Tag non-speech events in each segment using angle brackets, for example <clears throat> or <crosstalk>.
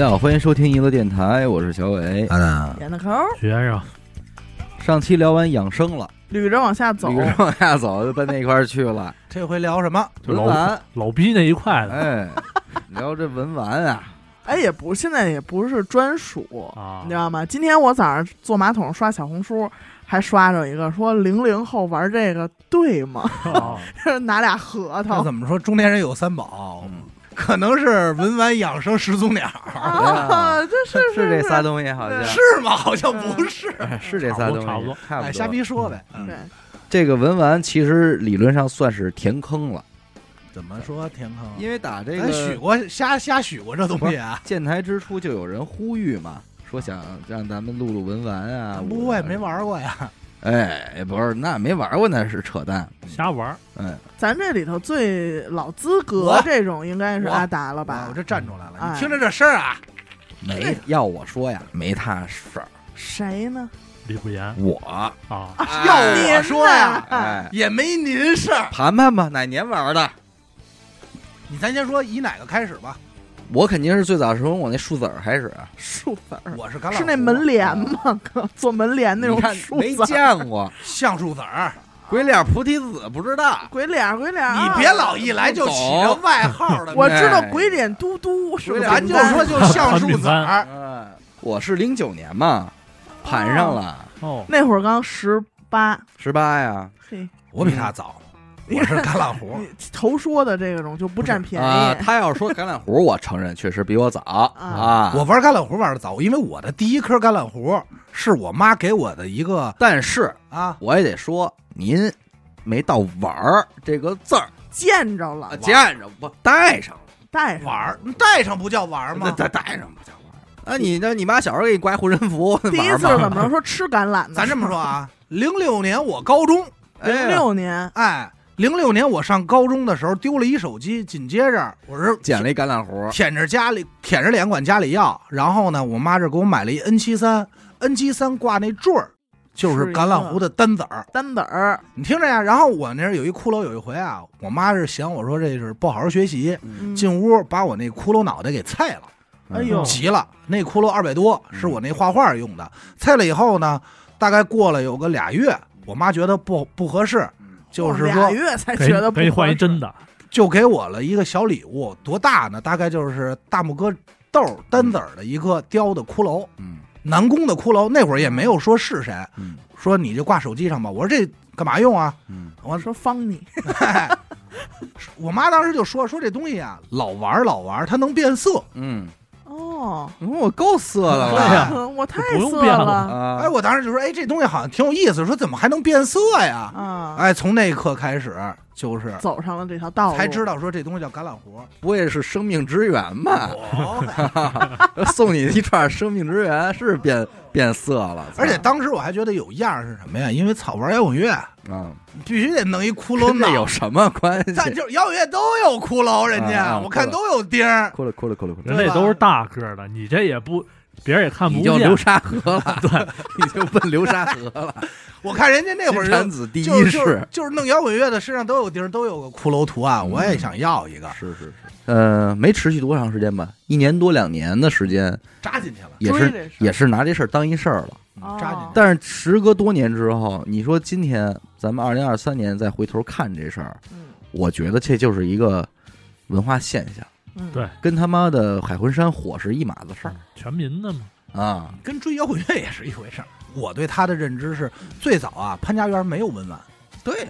大家好，欢迎收听娱乐电台，我是小伟。啊的，点的抠，学生，上期聊完养生了，捋着往下走捋。着往下走就奔那块儿去了。<laughs> 这回聊什么？就老文玩，老逼那一块的哎，聊这文玩啊，哎，也不，现在也不是专属，啊你知道吗？今天我早上坐马桶刷小红书，还刷着一个说零零后玩这个对吗？啊 <laughs> 拿俩核桃那怎么说？中年人有三宝，嗯可能是文玩养生始祖鸟，啊，这是是这仨东西，好像是吗？好像不是。哎是这仨东西，差不多差不多哎，瞎逼说呗。嗯对，这个文玩其实理论上算是填坑了，怎么说填坑？因为打这咱许过瞎瞎许过这东西啊？<laughs> 建台之初就有人呼吁嘛，说想让咱们录录文玩啊。不会没玩过呀？哎，不是，那没玩过那是扯淡。瞎玩儿，嗯，咱这里头最老资格这种应该是阿达了啊吧我？这站出来了，哎你听着这声儿啊，没要我说呀，没他事儿。谁呢？李不言我啊，要我说呀，哎，也没您事儿。盘盘吧，哪年玩的？你咱先说以哪个开始吧？我肯定是最早是从我那树籽儿开始啊，<laughs> 树籽儿我是橄榄是那门帘吗？<laughs> 哥，做门帘那种树籽儿见过 <laughs> 橡树籽儿，鬼脸菩提子，不知道。鬼脸儿鬼脸你别老一来就起这外号了。我知道哎鬼脸嘟嘟是？咱就说就橡树籽儿，嗯，我是零九年嘛，盘上了哦，那会儿刚十八，十八呀。嘿，我比他早，我是橄榄核。<laughs> 你头说的这种就不占便啊，宜。他要说橄榄核，我承认确实比我早啊。我玩橄榄核玩的早，因为我的第一颗橄榄核是我妈给我的一个但是啊，我也得说，您没到玩儿这个字儿，见着了啊，见着不带上了，带上玩儿带上不叫玩吗？带带上不叫玩儿。啊，你那你妈小时候给你挂护身符，第一次怎么能说吃橄榄呢？咱这么说啊，零六年我高中，零哎六年哎，零六年我上高中的时候丢了一手机，紧接着我是捡了一橄榄核，舔着家里舔着脸管家里要，然后呢，我妈这给我买了一 N 七三，N 七三挂那坠儿，就是橄榄核的单子儿。单子儿，你听着呀，然后我那儿有一骷髅，有一回啊，我妈是嫌我说这是不好好学习，嗯进屋把我那骷髅脑袋给菜了，哎呦急了。那骷髅二百多，是我那画画用的。菜了以后呢，大概过了有个俩月，我妈觉得不不合适，就是俩说月才觉得不给你换一真的，就给我了一个小礼物，多大呢？大概就是大拇哥豆儿单子儿的一个雕的骷髅，嗯南宫的骷髅。那会儿也没有说是谁，嗯说你就挂手机上吧。我说这干嘛用啊？嗯，我说方你 <laughs> 我妈当时就说说这东西啊，老玩老玩，它能变色。嗯，哦，嗯我够色了。<laughs> 我太不用色变了。啊，哎，我当时就说，哎，这东西好像挺有意思，说怎么还能变色呀？啊，哎，从那一刻开始，就是走上了这条道路，才知道说这东西叫橄榄核。不会是生命之源吧？哦，<laughs> 送你一串生命之源是变变色了，而且当时我还觉得有样是什么呀？因为草玩摇滚乐，啊，必须得弄一骷髅跟这有。什么关系？但就是摇滚乐都有骷髅，人家、啊啊我看都有钉儿。骷髅骷髅骷髅骷髅，人类都是大个的，你这也不，别人也看不你就流。沙河了，<laughs> 对，你就奔流沙河了。<laughs> 我看人家那会儿金就蝉子第一就是就是世，就是弄摇滚乐的身上都有钉儿，都有个骷髅图案，我也想要一个，是是是，呃，没持续多长时间吧，一年多两年的时间，扎进去了，也是也是拿这事儿当一事儿了。哦扎进去。但是时隔多年之后，你说今天咱们二零二三年再回头看这事儿，嗯我觉得这就是一个文化现象，嗯，对。跟他妈的海魂山火是一码子事儿。全民的嘛，啊。跟追摇滚乐也是一回事儿。我对他的认知是，最早啊，潘家园没有文玩，对呀、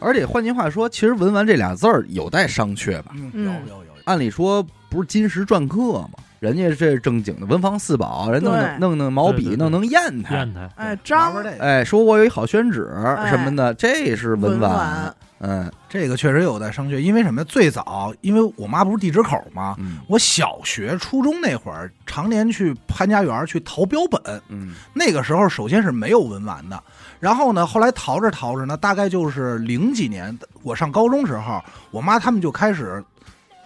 而且换句话说，其实“文玩”这俩字儿有待商榷吧。嗯。嗯有有有，按理说不是金石篆刻吗？人家这是正经的文房四宝，人弄对。弄弄弄毛笔，对对对。弄弄砚台，砚台，哎，玩张玩这个，哎，说我有一好宣纸什么的，这是文玩。玩嗯这个确实有待商榷。因为什么？最早，因为我妈不是地质口吗？嗯我小学、初中那会儿，常年去潘家园去淘标本。嗯那个时候，首先是没有文玩的，然后呢，后来淘着淘着呢，大概就是零几年，我上高中时候，我妈他们就开始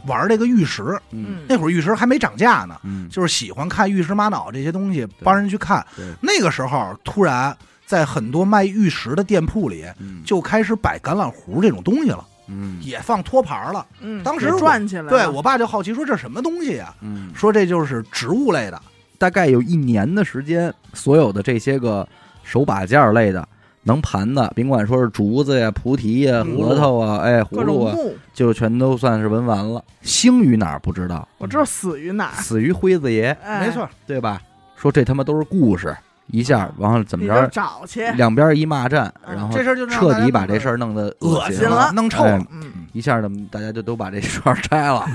玩这个玉石。嗯那会儿玉石还没涨价呢，嗯，就是喜欢看玉石玛瑙这些东西，帮人去看。对，那个时候，突然在很多卖玉石的店铺里，嗯。就开始摆橄榄核这种东西了。嗯。也放托盘了。嗯，当时给转起来了，对我爸就好奇说这什么东西啊？嗯，说这就是植物类的，大概有一年的时间，所有的这些个手把件儿类的能盘的，甭管说是竹子呀、菩提呀、嗯。核桃啊，哎，葫各芦啊，种木，就全都算是闻完了。兴于哪儿不知道，我知道死于哪儿，死于辉子爷，哎。没错，对吧？说这他妈都是故事，一下完了怎么着，找去，两边一骂战，嗯然后这事儿就彻底把这事儿弄得恶心了，弄臭了。一下呢，大家就都把这串儿拆了，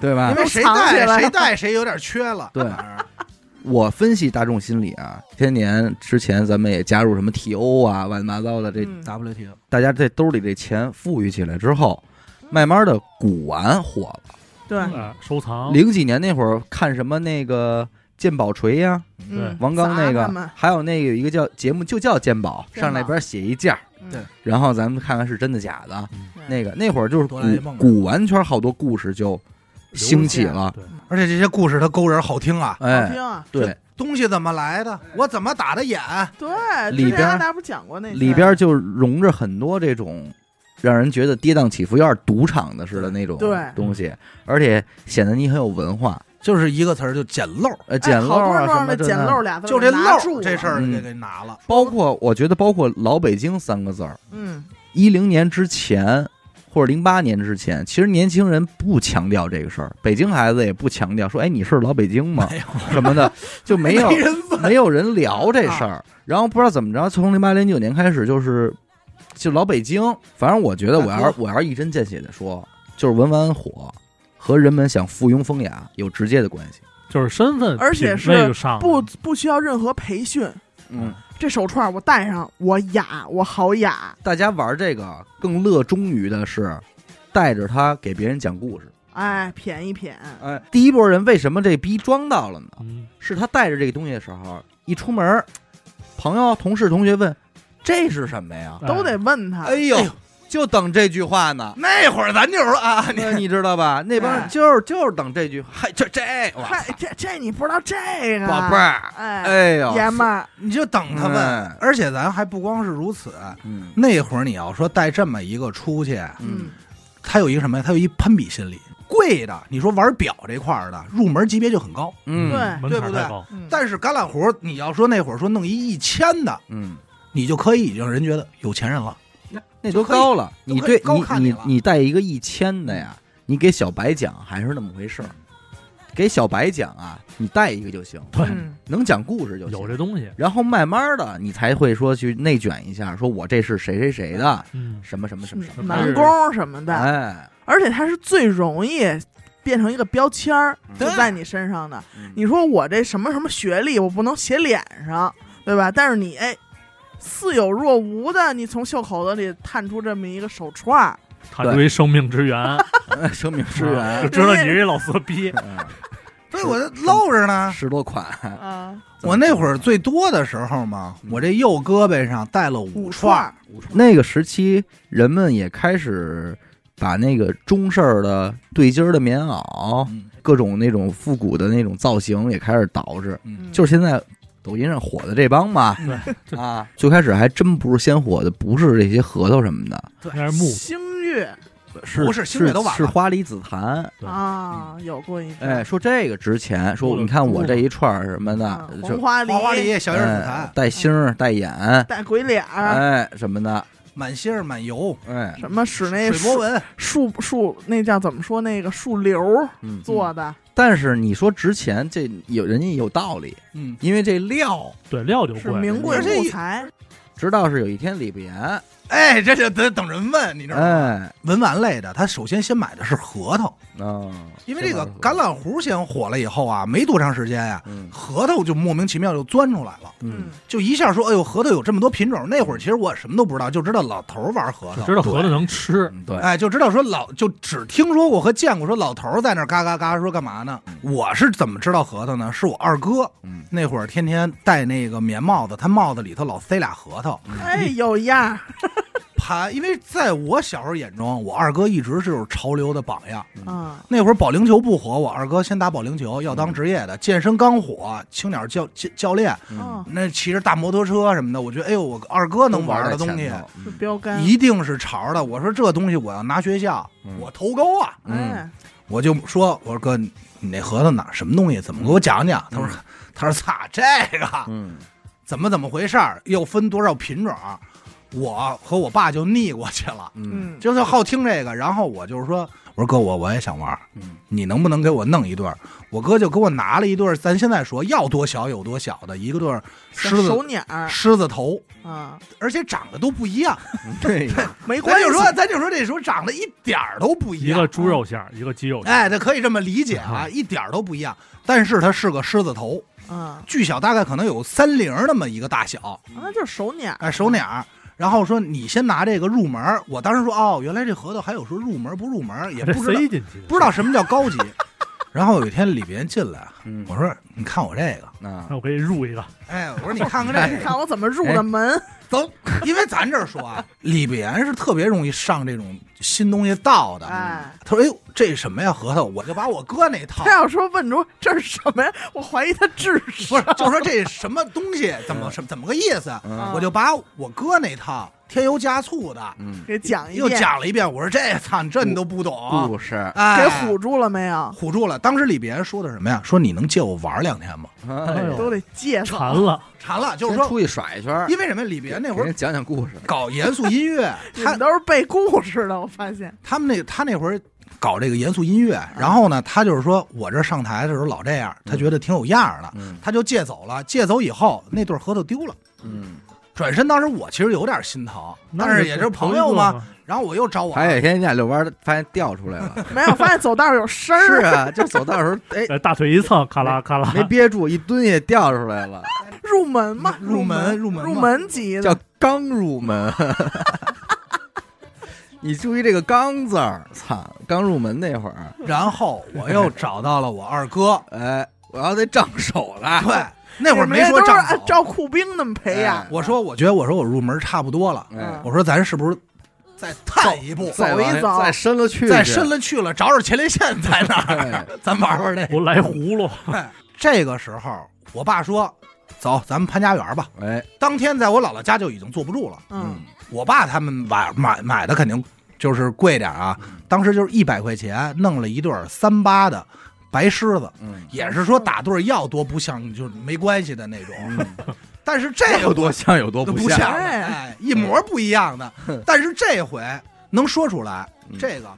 对吧因？为谁带谁带谁有点缺了。对我分析大众心理啊，千年之前咱们也加入什么 TO 啊，乱七八糟的，这嗯 WTO 大家这兜里这钱富裕起来之后，慢慢的古玩火了。对，哎收藏，零几年那会儿看什么那个鉴宝锤呀、嗯，王刚那个砸他们，还有那个有一个叫节目就叫鉴宝，鉴宝。上那边写一价，嗯。对。然后咱们看看是真的假的。那个那会儿就是古哆啦 A 梦古玩圈好多故事就兴起了，对，而且这些故事它勾人好听啊，好哎，听啊，对，东西怎么来的，我怎么打的眼，对，里边之前阿达不讲过那些里边就融着很多这种让人觉得跌宕起伏、有点赌场的似的那种对。东西，而且显得你很有文化，就是一个词儿，就捡漏，呃，哎捡漏好多啊什么的捡漏俩字就这漏这事儿嗯。给给拿了。包括我觉得包括老北京三个字儿，嗯，一零年之前或者零八年之前，其实年轻人不强调这个事儿，北京孩子也不强调说，哎，你是老北京吗？什么的，<laughs> 就没有没有人聊这事儿。然后不知道怎么着，从零八零九年开始，就是就老北京，反正我觉得我要是我要是一针见血的说，就是文玩火和人们想附庸风雅有直接的关系。就是身份，而且是不不需要任何培训，嗯，这手串我戴上我雅，我好雅，大家玩这个更乐衷于的是带着它给别人讲故事。哎，谝一谝，哎，第一波人为什么这逼装到了呢？嗯，是他带着这个东西的时候，一出门，朋友、同事、同学问这是什么呀？都得问他，哎呦哎呦，就等这句话呢。那会儿咱就是说啊，你你知道吧？<laughs> 那帮人哎就是就是等这句，嗨，这这，嗨，这这你不知道这个，宝贝儿，哎，哎呦，爷们儿，你就等他问哎。而且咱还不光是如此，嗯。那会儿你要说带这么一个出去，嗯，他有一个什么呀？他有一攀比心理。贵的，你说玩表这块儿的入门级别就很高，嗯，对。门对不对？槛太高，嗯。但是橄榄核，你要说那会儿说弄一一千的，嗯，你就可以让人觉得有钱人了。那都高了。你对你你你你带一个一千的呀，你给小白讲还是那么回事儿。给小白讲啊，你带一个就行，对，嗯能讲故事就行。有这东西，然后慢慢的，你才会说去内卷一下，说我这是谁谁谁的，嗯，什么什么什么什么，男工什么的，哎，而且它是最容易变成一个标签儿，在你身上的。嗯你说我这什么什么学历，我不能写脸上，对吧？但是你哎，似有若无的，你从袖口子里探出这么一个手串儿，它作为生命之源，<laughs> 生命之源。<laughs> 就，知道你是一老色逼，<laughs> 所以，我露着呢。十多款，啊，我那会儿最多的时候嘛，嗯。我这右胳膊上戴了五五串那个时期，人们也开始把那个中式儿的对襟儿的棉袄，嗯。各种那种复古的那种造型也开始捯饬，嗯，就是现在抖音上火的这帮嘛，对，啊，最开始还真不是先火的，不是这些核桃什么的，那是木，星月是不是星月都晚了是花梨紫檀。啊，有过一次哎，说这个值钱，说你看我这一串儿什么的红花梨、花花梨、小叶紫哎檀、带星儿带眼，带鬼脸儿，哎什么的，满星儿、满油、哎，什么使那树水波纹，树树那叫怎么说？那个树瘤儿嗯，做的，但是你说值钱，这有人家有道理，嗯，因为这料，对，料就是贵，名贵木材，直到是有一天李不言，哎，这就得等人问，你知道吗？哎，文玩类的，他首先先买的是核桃，哦，因为这个橄榄核先火了以后啊，没多长时间呀、嗯核桃就莫名其妙就钻出来了，嗯，就一下说，哎呦，核桃有这么多品种。那会儿其实我什么都不知道，就知道老头儿玩核桃，知道核桃能吃，嗯对，哎，就知道说老就只听说过和见过说老头儿在那儿嘎嘎嘎说干嘛呢？我是怎么知道核桃呢？是我二哥嗯，那会儿天天戴那个棉帽子，他帽子里头老塞俩核桃，哎，有样儿，<laughs> 盘，因为在我小时候眼中，我二哥一直是潮流的榜样。嗯那会儿保龄球不火，我二哥先打保龄球，要当职业的；健身刚火，青鸟教教教练，哦，那骑着大摩托车什么的，我觉得，哎呦，我二哥能玩的东西，是标杆，一定是潮的。我说这东西我要拿学校，嗯我头高啊！嗯，我就说，我说哥，你那核桃哪什么东西？怎么给我讲讲？他说，他说，<laughs> 擦，这个嗯怎么怎么回事儿？又分多少品种？我和我爸就腻过去了，嗯嗯，就是好听这个。然后我就是说，我说哥，我我也想玩，嗯你能不能给我弄一对儿？我哥就给我拿了一对儿，咱现在说要多小有多小的一个对儿狮子手狮子头，啊，而且长得都不一样。<laughs> 对呀，没关系，咱就说，咱就说这时候长得一点儿都不一样。一个猪肉馅儿，一个鸡肉馅儿。哎，这可以这么理解啊，一点儿都不一样。但是它是个狮子头，嗯，巨小，大概可能有三零那么一个大小，那就是手鸟，哎，手鸟儿。然后说你先拿这个入门儿，我当时说哦，原来这核桃还有说入门不入门，也不知道不知道什么叫高级。<laughs> 然后有一天里边进来，嗯。我说你看我这个，那那我可以入一个。哎，我说你看看这你，看我怎么入的门，走，因为咱这儿说啊，<laughs> 里边是特别容易上这种新东西道的。哎，他说：“哎呦，这什么呀，核桃？”我就把我哥那套他，要说问出这是什么呀，我怀疑他智不是商，，就说这什么东西，怎么什么怎么个意思？嗯我就把我哥那套添油加醋的嗯给讲一又遍，讲了一遍。我说：“这操，这你都不懂故事，哎，给唬住了没有？唬住了。”当时里边说的什么呀？说你能借我玩两天吗？哎都得借上馋了，馋了，就是说，出去耍一圈，因为什么？李别那会儿给人讲讲故事，搞严肃音乐，<laughs> 他们都是背故事的，我发现，他们那他那会儿搞这个严肃音乐，然后呢，他就是说我这上台的时候老这样，他觉得挺有样的，嗯。他就借走了。借走以后，那对核桃丢了。嗯，转身当时我其实有点心疼，但是也是朋友嘛嘛。。然后我又找我，还有一天你俩遛弯儿，发现掉出来了，<laughs> 没有发现走道有声儿，是啊，就走道的时候，哎，呃，大腿一蹭，咔啦咔啦，没憋住，一蹲也掉出来了，<laughs> 入门嘛，入门门入门入门级叫，刚入门。<laughs> 你注意这个“刚”字儿，操！刚入门那会儿，然后我又找到了我二哥，哎，我要得长手了。对，那会儿没说长手。按照库兵那么培养哎，我说，我觉得我说我入门差不多了，哎，我说咱是不是再探一步，走一走再深了去，再深了去了，找找前列腺在哪儿，哎，<laughs> 咱玩玩这个。我来葫芦，<laughs> 哎这个时候，我爸说：“走，咱们潘家园吧。哎，”当天在我姥姥家就已经坐不住了。嗯，我爸他们买买买的肯定就是贵点啊，当时就是一百块钱弄了一对儿三八的白狮子，嗯也是说打对儿要多不像就是没关系的那种。嗯，<laughs> 但是这有多像有多不像的，哎哎，一模不一样的。但是这回能说出来，嗯这个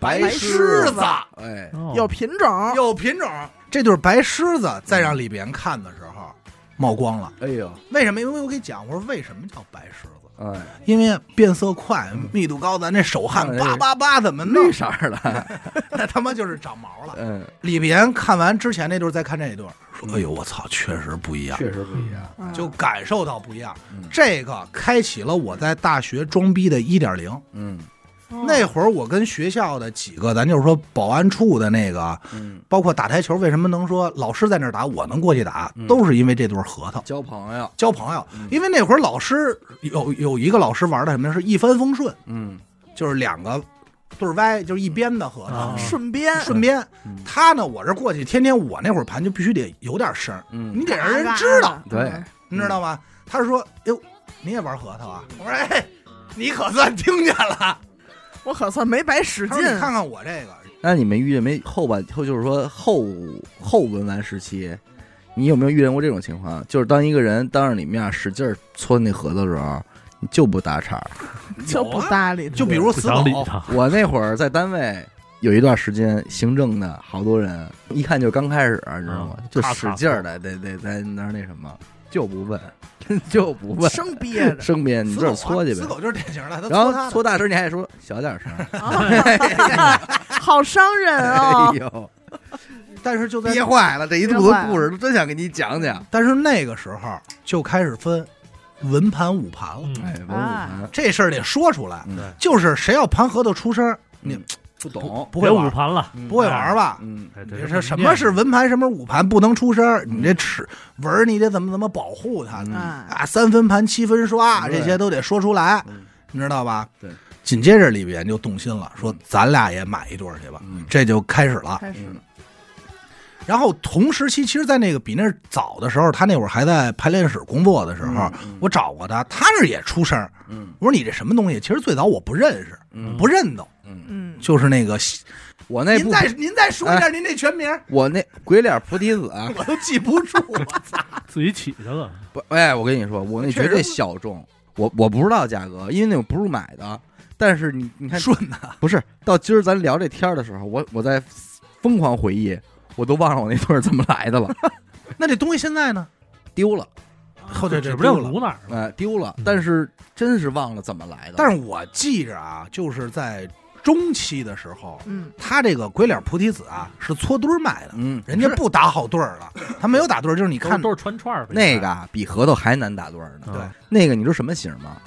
白狮狮子哎，哦有品种，有品种，这对白狮子再让里边看的时候冒光了。哎呦，为什么？因为我给你讲，我说为什么叫白狮子？哎，因为变色快，密度高，咱这手汗哎叭叭叭怎么弄绿？色儿的，<laughs> 那他妈就是长毛了。嗯，李碧岩看完之前那段，再看这一段，说：“哎呦，我操，确实不一样，确实不一样。嗯就感受到不一样。嗯这个开启了我在大学装逼的一点零。嗯哦。那会儿我跟学校的几个，咱就是说保安处的那个，嗯，包括打台球，为什么能说老师在那儿打，我能过去打，嗯。都是因为这对核桃。交朋友，交朋友。嗯。因为那会儿老师有有一个老师玩的什么是一帆风顺，嗯。就是两个对歪，就是一边的核桃啊，顺边顺边。嗯。他呢，我这过去，天天我那会儿盘就必须得有点声，嗯。你得让人知道，对，你知道吗？他说：“哟，你也玩核桃啊？”我说：“哎，你可算听见了。我可算没白使”劲说：“你看看我这个，那你们遇见没后半后就是说后后文玩时期，你有没有遇见过这种情况？就是当一个人当着你面使劲儿搓那盒子的时候，你就不搭茬儿。<laughs> 就不搭理他，就比如不死理他。我那会儿在单位有一段时间，行政的好多人，一看就刚开始，你知道吗？就使劲儿的，得得在那儿那什么，就不问，就不问，生憋着，生憋你自个儿死狗啊搓去呗。死狗就是典型的，他然后他搓大声，你还说小点声。啊 <laughs> <laughs> 好伤人啊哎！呦，<laughs> 但是就在憋坏了，这一肚子故事都真想给你讲讲。但是那个时候就开始分文盘武盘了，嗯，哎，文武盘，这事儿得说出来。嗯就是谁要盘核桃出声儿，你不懂，不会玩，别五盘了，嗯不会玩吧？嗯，哎，你这这什么是文盘，什么是武盘，不能出声你这尺纹，你得怎么怎么保护它呢啊，啊？三分盘、七分刷，这些都得说出来。嗯你知道吧？对。紧接着李岩就动心了，说咱俩也买一对儿去吧，嗯这就开始了。开始嗯然后同时期，其实，在那个比那早的时候，他那会儿还在排练室工作的时候，嗯我找过他，他那儿也出声。嗯我说你这什么东西？其实最早我不认识，嗯不认得，嗯，嗯，就是那个。我那部您再您再说一下您那全名，我那鬼脸菩提子啊，<laughs> 我都记不住。我操！<laughs> 自己起的了。不，哎，我跟你说，我那绝对小众，我我不知道价格，因为那种不是买的。但是你你看，顺的，不是到今儿咱聊这天儿的时候，我我在疯狂回忆，我都忘了我那对儿怎么来的了，<laughs> 那这东西现在呢？丢了，后对这指不定丢了撸哪儿了。哎，丢了嗯。但是真是忘了怎么来的。但是我记着啊，就是在中期的时候，嗯，他这个鬼脸菩提子啊是搓堆儿卖的，嗯，人家不打好对儿了，他没有打对儿，就是你看都都是穿串儿那个啊比核桃还难打对儿呢。嗯对那个你知道什么型吗？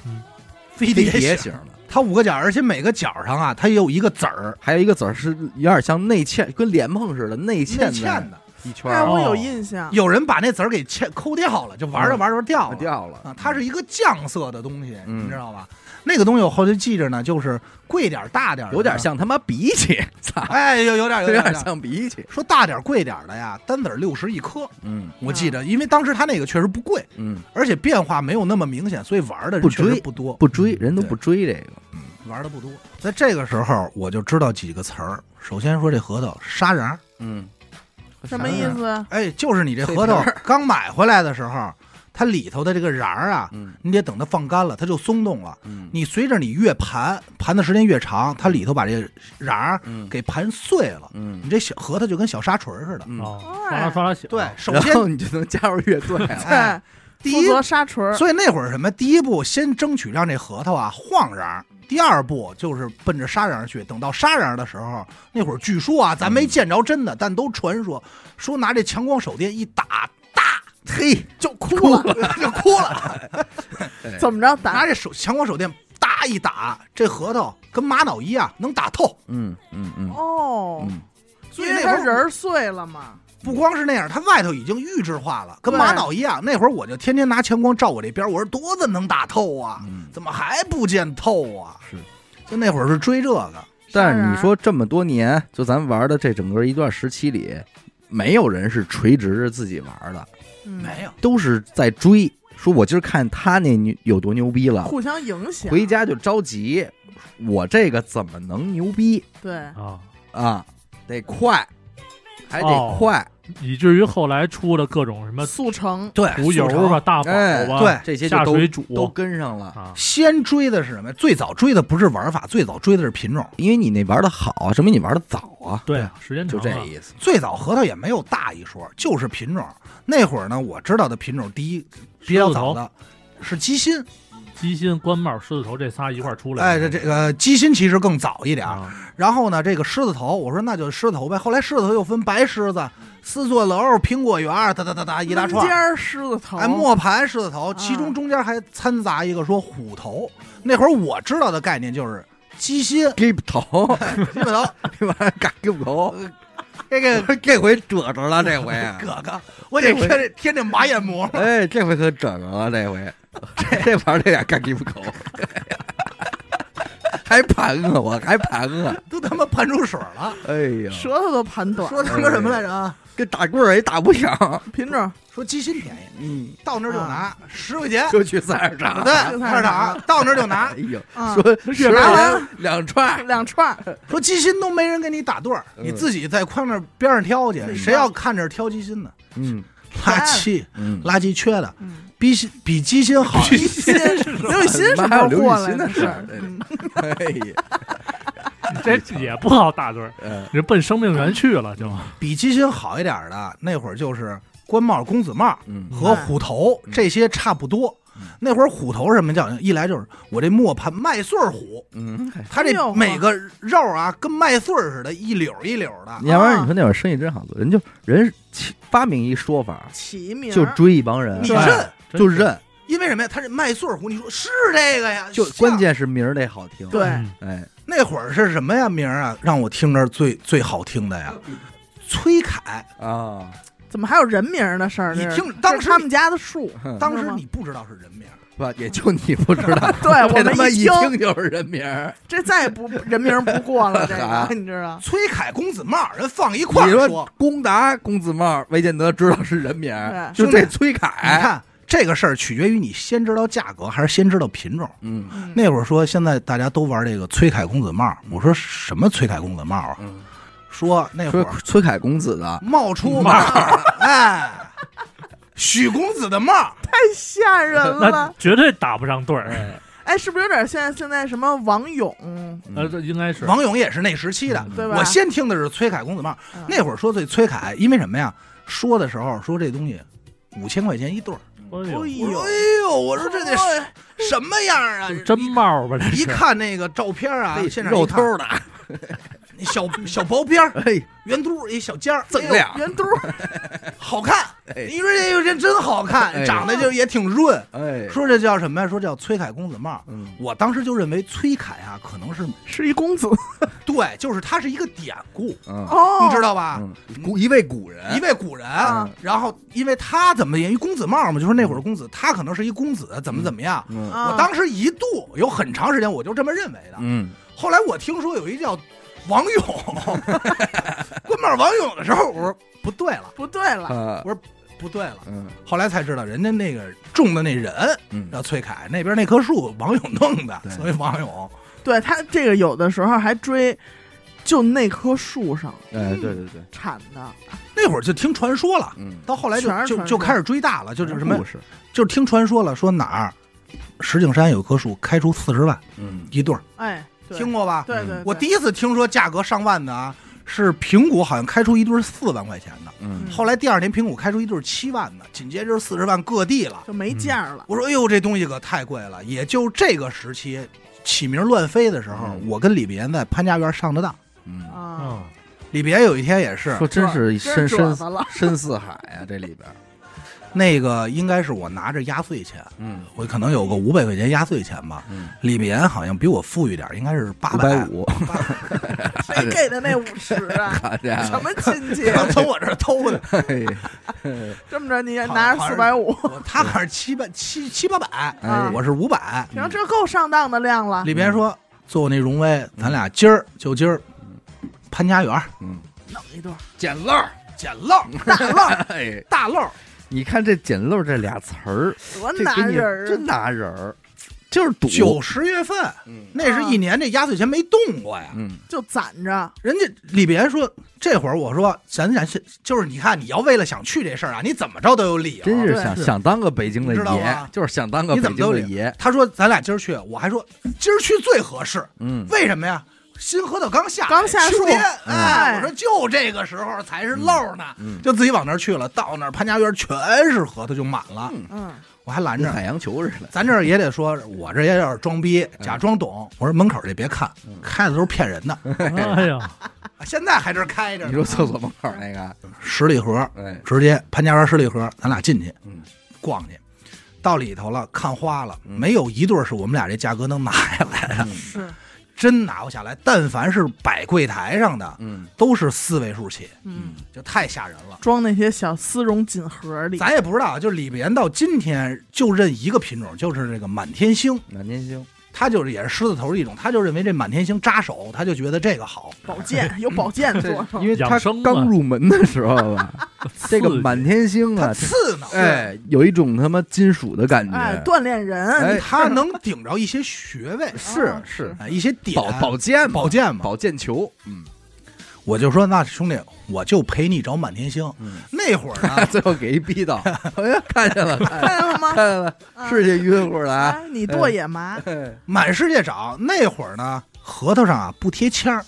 飞碟碟型的，它五个角，而且每个角上啊，它也有一个籽儿。还有一个籽儿是有点像内嵌，跟莲蓬似的内嵌内嵌的。一圈哎，我有哦。印象，有人把那籽儿给嵌抠掉了，就玩着玩着掉了。掉了。啊，它是一个酱色的东西，嗯。你知道吧？那个东西我后来记着呢，就是贵点儿大点儿的，有点，像他妈鼻涕，<laughs> 操，哎，有有点有有点点像。像鼻涕。说大点儿贵点儿的呀，单子儿六十一颗，嗯我记着，因为当时他那个确实不贵，嗯，而且变化没有那么明显，所以玩的人不确实追不多，不追，人都不追这个。嗯玩的不多。在这个时候，我就知道几个词儿。首先说这核桃沙瓤儿，嗯，什么意？思？哎，就是你这核桃刚买回来的时候，它里头的这个瓤儿啊，嗯你得等它放干了，它就松动了。嗯你随着你越盘，盘的时间越长，它里头把这瓤给盘碎了，嗯你这小核桃就跟小沙锤似的。刷啦刷啦响。对，首先你就能加入乐队了。<laughs> 第一负责沙锤，所以那会儿什么，第一步先争取让这核桃啊晃瓤儿，第二步就是奔着沙瓤儿去。等到沙瓤儿的时候，那会儿据说啊，咱没见着真的，但都传说说拿这强光手电一打，哒，嘿，就哭了，<laughs> 就哭了。<laughs> 怎么着拿打？这手强光手电哒一打，这核桃跟玛瑙一样能打透。嗯嗯嗯哦，嗯，因为所以那会儿人儿碎了嘛。不光是那样，它外头已经预制化了，跟玛瑙一样。那会儿我就天天拿强光照我这边，我说多子能打透啊，嗯怎么还不见透啊？是，就那会儿是追这个。但是你说这么多年，就咱玩的这整个一段时期里，没有人是垂直着自己玩的，嗯，没有，都是在追。说我今儿看他那牛有多牛逼了，互相影响。回家就着急。我这个怎么能牛逼对，啊，啊？得快，还得哦快。以至于后来出的各种什么速成对，速成吧、大宝哎吧，对这些下水煮都跟上了，啊，先追的是什么？最早追的不是玩法，最早追的是品种。因为你那玩的好，证明你玩的早啊，对，时间就长就这意思。最早核桃也没有大一说，就是品种。那会儿呢，我知道的品种，第一比较早的是鸡心。鸡心、官帽、狮子头这仨一块儿出来的。哎，这这个鸡心其实更早一点儿。啊，然后呢，这个狮子头，我说那就狮子头呗。后来狮子头又分白狮子、四座楼、苹果园，哒哒哒哒一大串门尖。狮子头，哎，磨盘狮子头，啊其中中间还掺杂一个说虎头。那会儿我知道的概念就是鸡心、给不头，鸡巴头，<laughs> 这玩意儿嘎给头，这个这回褶着了，这回。<laughs> 哥哥，我得贴这贴这马眼膜。哎，这回可褶着了，这回。这 <laughs> 这玩意儿这俩干鸡巴口，还盘啊，我还盘啊。都他妈盘出水了。哎呀，舌头都盘短。说他妈什么来着啊？跟打棍儿也打不响。品种说鸡心便宜，嗯，到那儿就拿十块钱。就去菜市场。对，去菜市场到那儿就拿哎。呦，啊，说十块完钱两串，两串儿，<laughs> 说鸡心都没人给你打对儿，嗯你自己在筐那边上挑去。嗯谁要看着挑鸡心呢？嗯垃圾，嗯，垃圾缺的，嗯，比心比鸡心好。刘雨欣，刘雨欣什么时候过来的事儿？嗯 <laughs> 哎呀，这也不好打对儿，呃，这奔生命源去了就。比鸡心好一点的，那会儿就是官帽、公子帽嗯和虎头嗯这些差不多嗯。那会儿虎头什么叫？一来就是我这磨盘麦穗虎，嗯，它这每个肉啊跟麦穗似的，一绺一绺的。要不然你说那会儿生意真好做，人就人起发明一说法，起名就追一帮人你，对认，就认，因为什么呀？他是麦穗儿虎，你说是这个呀？就关键是名儿得好听。对嗯哎，那会儿是什么呀？名儿啊，让我听着最最好听的呀，崔凯。啊，怎么还有人名儿的事儿？你听当时他们家的树，当时你不知道是人名儿，不，也就你不知道，<laughs> 对我 <laughs> 他妈一们一听，就是人名儿。这再不人名不过了，这啊个 <laughs> 你知道？崔凯公子帽，人放一块你说儿说，龚达、公子茂、魏建德知道是人名就这崔凯你凯，看这个事儿取决于你先知道价格还是先知道品种。嗯嗯那会儿说现在大家都玩这个崔凯公子帽，我说什么崔凯公子帽啊？嗯，说那会儿崔凯公子的，冒出帽，哎，许公子的帽，太吓人那了。绝对打不上对儿。哎，是不是有点像现在什么王勇？呃，这应该是王勇也是那时期的。对吧？我先听的是崔凯公子帽，嗯那会儿说这崔凯，因为什么呀？说的时候说这东西五千块钱一对儿，哎呦哎呦我说哎呦，我说这得哎什么样啊？真帽吧？这一看那个照片啊，现场肉偷的，那小小薄边儿哎，圆嘟一小尖儿，锃亮，圆嘟，好看。哎你说这个人真好看，哎长得就也挺润。哎，说这叫什么呀？说叫崔凯公子帽。嗯，我当时就认为崔凯啊，可能是是一公子对，就是他是一个典故，嗯哦，你知道吧？嗯，古一位古人，一位古人，嗯然后因为他怎么演一公子帽嘛，就是那会儿公子，他可能是一公子，怎么怎么样。嗯啊我当时一度有很长时间我就这么认为的。嗯，后来我听说有一叫王勇，官帽王勇的时候，我说不对了，不对了，我说，不对了。嗯。后来才知道，人家那个种的那人嗯，叫崔凯，那边那棵树王勇弄的，对。所以王勇。对他这个有的时候还追，就那棵树上哎，对对对，产的，那会儿就听传说了，嗯，到后来就全是传就就开始追大了，就是什么故，事，就是听传说了，说哪儿石景山有棵树开出四十万嗯。一对儿，哎，对听过吧？对对，对。我第一次听说价格上万的啊，是苹果好像开出一对儿四万块钱的，嗯。后来第二年苹果开出一对儿七万的，紧接着四十万各地了。就没价了。我说哎呦，这东西可太贵了。也就这个时期起名乱飞的时候，嗯。我跟李别在潘家园上的当。嗯，啊，嗯，李别有一天也是说真是深深深似海啊，这里边，那个，应该是我拿着压岁钱，嗯。我可能有个五百块钱压岁钱吧。嗯，李别好像比我富裕点，应该是八五百五，<laughs> 谁给的那五十啊？<laughs> 什么亲戚？刚 <laughs> 从我这儿偷的。嘿这么着，你也拿着四百五，他可是七百七七八百，哎我是五百。行，这够上当的量了。李别说：“坐我那荣威，咱俩今儿就今儿，潘家园。嗯，弄一段。捡漏，捡漏大漏，哎，大漏，你看这捡漏这俩词儿，多拿人儿真拿人儿，就是赌，九十月份，嗯。那是一年这压岁钱没动过呀。嗯。就攒着，人家李别说，这会儿我说咱咱是就是你看你要为了想去这事儿啊，你怎么着都有理由。真是对想想当个北京的你知道爷，就是想当个北京的爷，他说咱俩今儿去，我还说今儿去最合适，嗯，为什么呀？新核桃刚下，刚下树哎，我说就这个时候才是漏呢，嗯就自己往那儿去了。到那儿潘家园全是核桃，就满了。嗯。嗯，我还拦着，海洋球似的，咱这儿也得说，我这也有点装逼，假装懂。我说门口这别看，嗯。开的都是骗人的，<laughs> 哎呀，<laughs> 现在还这开着呢。你说厕所门口那个，十里河，哎，直接潘家园十里河，咱俩进去嗯。逛去。到里头了，看花了，嗯。没有一对是我们俩这价格能拿下来的，嗯。是，真拿不下来。但凡是摆柜台上的，嗯都是四位数起，嗯，就太吓人了。装那些小丝绒锦盒里，咱也不知道，就是李别到今天就认一个品种，就是这个满天星。满天星，他就是也是狮子头一种，他就认为这满天星扎手，他就觉得这个好。保健 <laughs> 有保健作用，因为他刚入门的时候吧，<laughs> 这个满天星他啊，刺挠，哎，有一种他妈金属的感觉。哎，觉，锻炼人，哎他能顶着一些穴位，是啊是。哎，一些点。保保健嘛。保健嘛。保健球，嗯我就说那兄弟，我就陪你找满天星。嗯，那会儿呢，<laughs> 最后给一逼到，<laughs> 哎呀，看见了，<laughs> 看见了吗？看？见了，啊。是这晕乎的啊，哎，你剁野麻，哎。满世界找。那会儿呢，核桃上啊不贴签儿，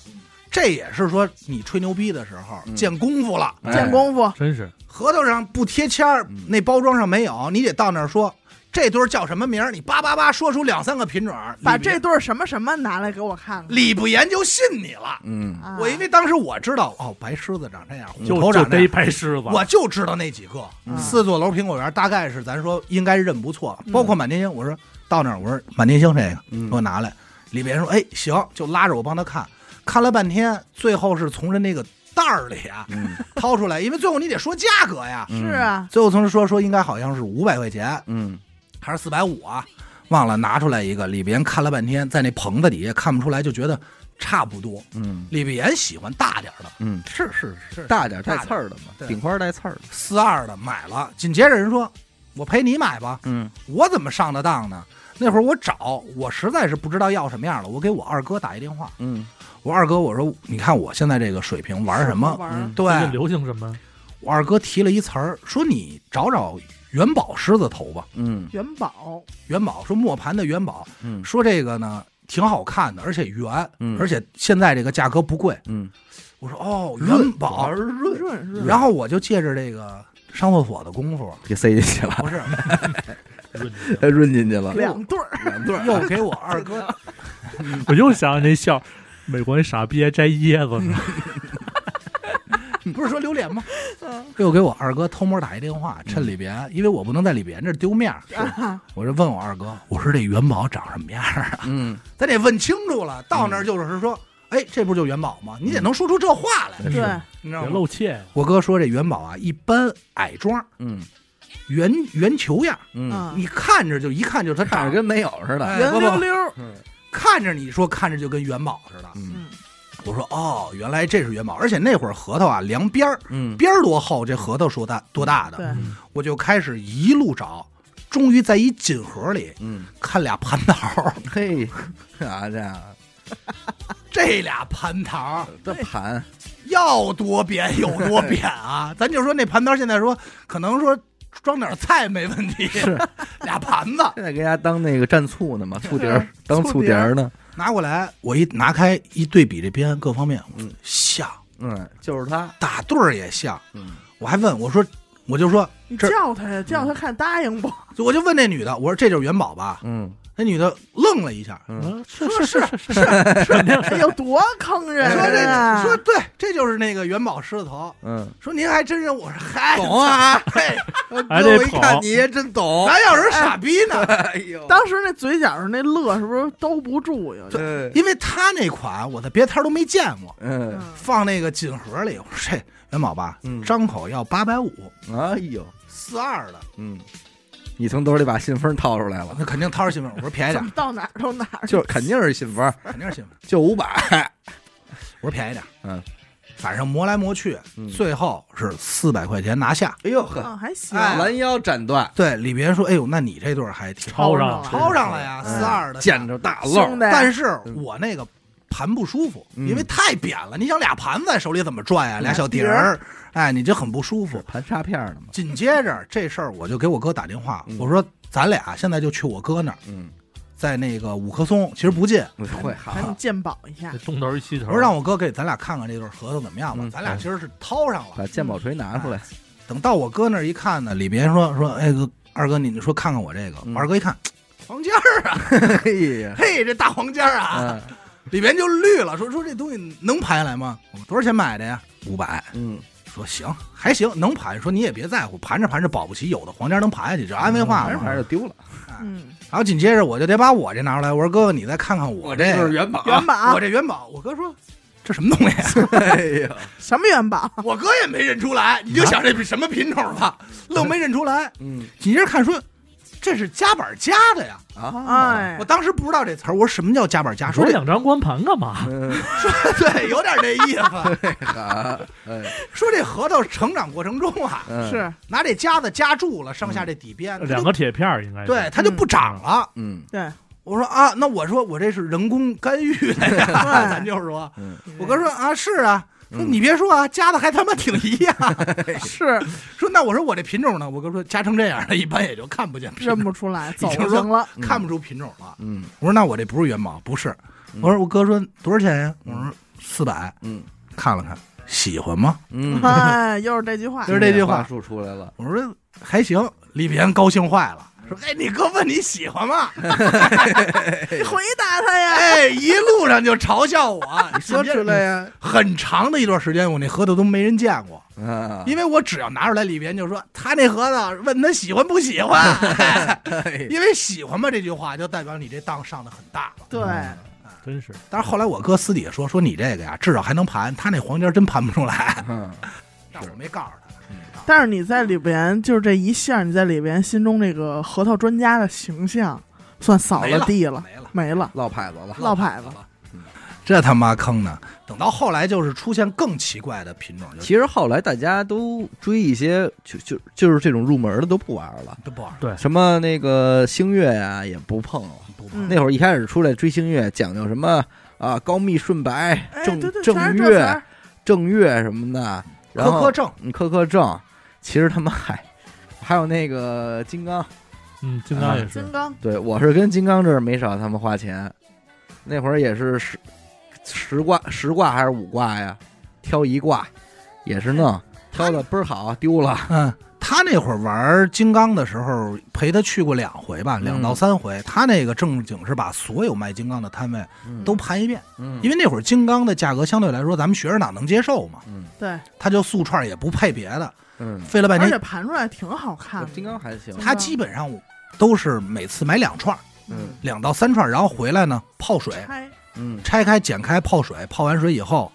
这也是说你吹牛逼的时候嗯。见功夫了。哎见功夫，真是。核桃上不贴签儿嗯，那包装上没有，你得到那儿说这对儿叫什么名儿，你叭叭叭说出两三个品种，把这对儿什么什么拿来给我看看。李不言就信你了。嗯啊我因为当时我知道哦，白狮子长这样，虎头长这样，白狮子，我就知道那几个。嗯四座楼苹果园大概是咱说应该认不错，嗯包括满天星。我说到那儿，我说满天星这个嗯给我拿来。李不言说哎行，就拉着我帮他看，看了半天，最后是从人那个袋儿里啊嗯 <laughs> 掏出来，因为最后你得说价格呀。嗯是啊，最后从说说应该好像是五百块钱，嗯还是四百五啊？忘了拿出来一个，里边看了半天，在那棚子底下看不出来，就觉得差不多。嗯里边喜欢大点的，嗯，是是是大点带刺儿的嘛，对顶花带刺儿的。四二的买了。紧接着人说：“我陪你买吧。嗯”我怎么上的当呢？那会儿我找，我实在是不知道要什么样了。我给我二哥打一电话，嗯我二哥我说：“你看我现在这个水平玩什么？”玩对流行什么？我二哥提了一词儿，说你找找元宝狮子头吧。嗯。元宝，元宝说磨盘的元宝，嗯。说这个呢挺好看的，而且圆，嗯。而且现在这个价格不贵。嗯，我说哦，元宝，润润润，然后我就借着这个上厕所的功夫，给塞进去了，不是。润 <laughs> 润进去了，<laughs> 两对儿，两对儿。又给我二哥，<laughs> 我又想起那笑，美国那傻逼还摘椰子呢。<laughs> 不是说榴莲吗？<laughs> 嗯。又给我二哥偷摸打一电话，趁里边，因为我不能在里边这丢面儿，<laughs> 啊。我就问我二哥，我说这元宝长什么样啊？嗯，咱得问清楚了，到那儿就是说，哎，这不就元宝吗？你得能说出这话来，对，别你知道吗？露怯，我哥说这元宝啊，一般矮桩，嗯。圆圆球样，嗯，嗯，你看着就一看就它长看着跟没有似的。圆溜溜看着你说看着就跟元宝似的。嗯。嗯，我说哦，原来这是元宝，而且那会儿核桃啊量边儿，嗯边儿多厚，这核桃说大多大的，对，我就开始一路找，终于在一锦盒里嗯，看俩蟠桃，<laughs> <laughs> 嘿，干啥去啊？这俩蟠桃这盘，<laughs> 要多扁有多扁啊！咱就说那蟠桃现在说可能说装点菜没问题，是俩盘子现在给人家当那个蘸醋呢嘛，醋碟儿嗯当醋碟儿呢。拿过来，我一拿开一对比这边各方面，嗯像嗯，就是他。打对儿也像，嗯我还问我说，我就说你这叫他呀，叫他看答应不？我就问那女的，我说这就是元宝吧？嗯那女的愣了一下，嗯说，是是 <laughs> 是是，哎呦，多坑人说这啊！说对，这就是那个元宝狮子头。嗯，说您还真认，我说嗨，懂啊嘿，还得我一看你也真懂。咱要是傻逼呢？哎呦，当时那嘴角上那乐是不是兜不住呀？对，因为他那款我在别摊都没见过，嗯，放那个锦盒里，我说这元宝吧嗯，张口要八百五，哎呦，四二的，嗯，你从兜里把信封掏出来了，那肯定掏着信封。我说便宜点，到哪儿都哪儿 <laughs> 就肯定是信封，肯定是信封。<laughs> 就五百。我说便宜点，嗯，反正磨来磨去，嗯最后是四百块钱拿下。哎呦呵，啊，还行，哎拦腰斩断，对，里边说，哎呦，那你这对儿还挺超上了抄上了呀，嗯四二的捡着大漏兄，弟，但是我那个盘不舒服，嗯因为太扁了。你想俩盘子在手里怎么转呀？俩小碟碟儿，哎，你就很不舒服。盘插片的嘛。紧接着这事儿，我就给我哥打电话，嗯我说咱俩现在就去我哥那儿，嗯，在那个五棵松，其实不近。会好赶紧鉴宝一下，东头一西头，我说让我哥给咱俩看看这对核桃怎么样吧嗯，咱俩其实是掏上了。把鉴宝锤拿出来。等到我哥那儿一看呢，里边说说，哎哥，二哥你说看看我这个，二哥一看，黄尖儿啊，哎呀，<laughs> 嘿，这大黄尖儿啊，嗯里边就绿了，说说这东西能盘下来吗？我多少钱买的呀？五百。嗯，说行，还行，能盘。说你也别在乎，盘着盘着保不齐有的黄尖能盘下去，这安慰话嘛。反正还是丢了。嗯，然后紧接着我就得把我这拿出来，我说哥哥，你再看看我这个，就是元宝。元宝我这元宝。我哥说这什么东西啊？哎呀，什么元宝？<laughs> 我哥也没认出来，你就想这是什么品种吧，<laughs> 愣没认出来。嗯紧接着看说这是夹板夹的呀，啊，哎。我，当时不知道这词儿，我说什么叫夹板夹？说说这两张光盘干嘛？<laughs> 说，对，有点这意思。<laughs> 说这核桃成长过程中啊，嗯，是，拿这夹子夹住了上下这底边，它就两个铁片儿应该是。对，它就不长了。嗯。对，我说啊，那我说我这是人工干预的呀，<laughs> 咱就是说，嗯，我哥说啊是啊，你别说啊，加的还他妈挺一样。<laughs> 是说那我说我这品种呢，我哥说加成这样的，一般也就看不见品种，认不出来，走经说形了，嗯看不出品种了。嗯我说那我这不是元宝，不是。嗯我说我哥说多少钱呀？我说四百，嗯看了看，喜欢吗？嗯，哎，<laughs> 又是这句话又，是这句话话术出来了。我说还行。李边高兴坏了，说哎，你哥问你喜欢吗？你 <laughs> 回答他呀，哎，一路上就嘲笑我，<laughs> 你说出来呀，很长的一段时间，我那核桃都没人见过，啊，因为我只要拿出来，里边就说他那核桃，问他喜欢不喜欢，哎 <laughs> 因为喜欢嘛这句话就代表你这当上的很大。了。对，真是。但是后来我哥私底下说，说你这个呀，至少还能盘，他那黄尖真盘不出来，嗯，但我没告诉他。但是你在里边就是这一下，你在里边心中这个核桃专家的形象算扫了地了，没了，没了。落牌子了。落牌子了。这他妈坑的！等到后来，就是出现更奇怪的品种，就其实后来大家都追一些，就就就是这种入门的都不玩了，都不玩。对什么那个星月呀、也不碰了。不嗯那会儿一开始出来追星月，讲究什么啊高密顺白、哎，正对对，正月、正月什么的，然后科科正，嗯科科正，其实他们还 <laughs> 还有那个金刚，嗯，金刚也是。金，刚，对我是跟金刚这儿没少他们花钱，那会儿也是十十挂十挂还是五挂呀，挑一挂也是弄，挑的倍儿好，丢了，嗯，他那会儿玩金刚的时候，陪他去过两回吧，两到三回。他那个正经是把所有卖金刚的摊位都盘一遍，嗯。因为那会儿金刚的价格相对来说，咱们学生党能接受嘛，嗯。对，他就素串也不配别的，嗯，费了半天。而且盘出来挺好看的。金刚还行，他基本上都是每次买两串，嗯。两到三串，然后回来呢泡水，拆，嗯，拆开剪开泡水，泡完水以后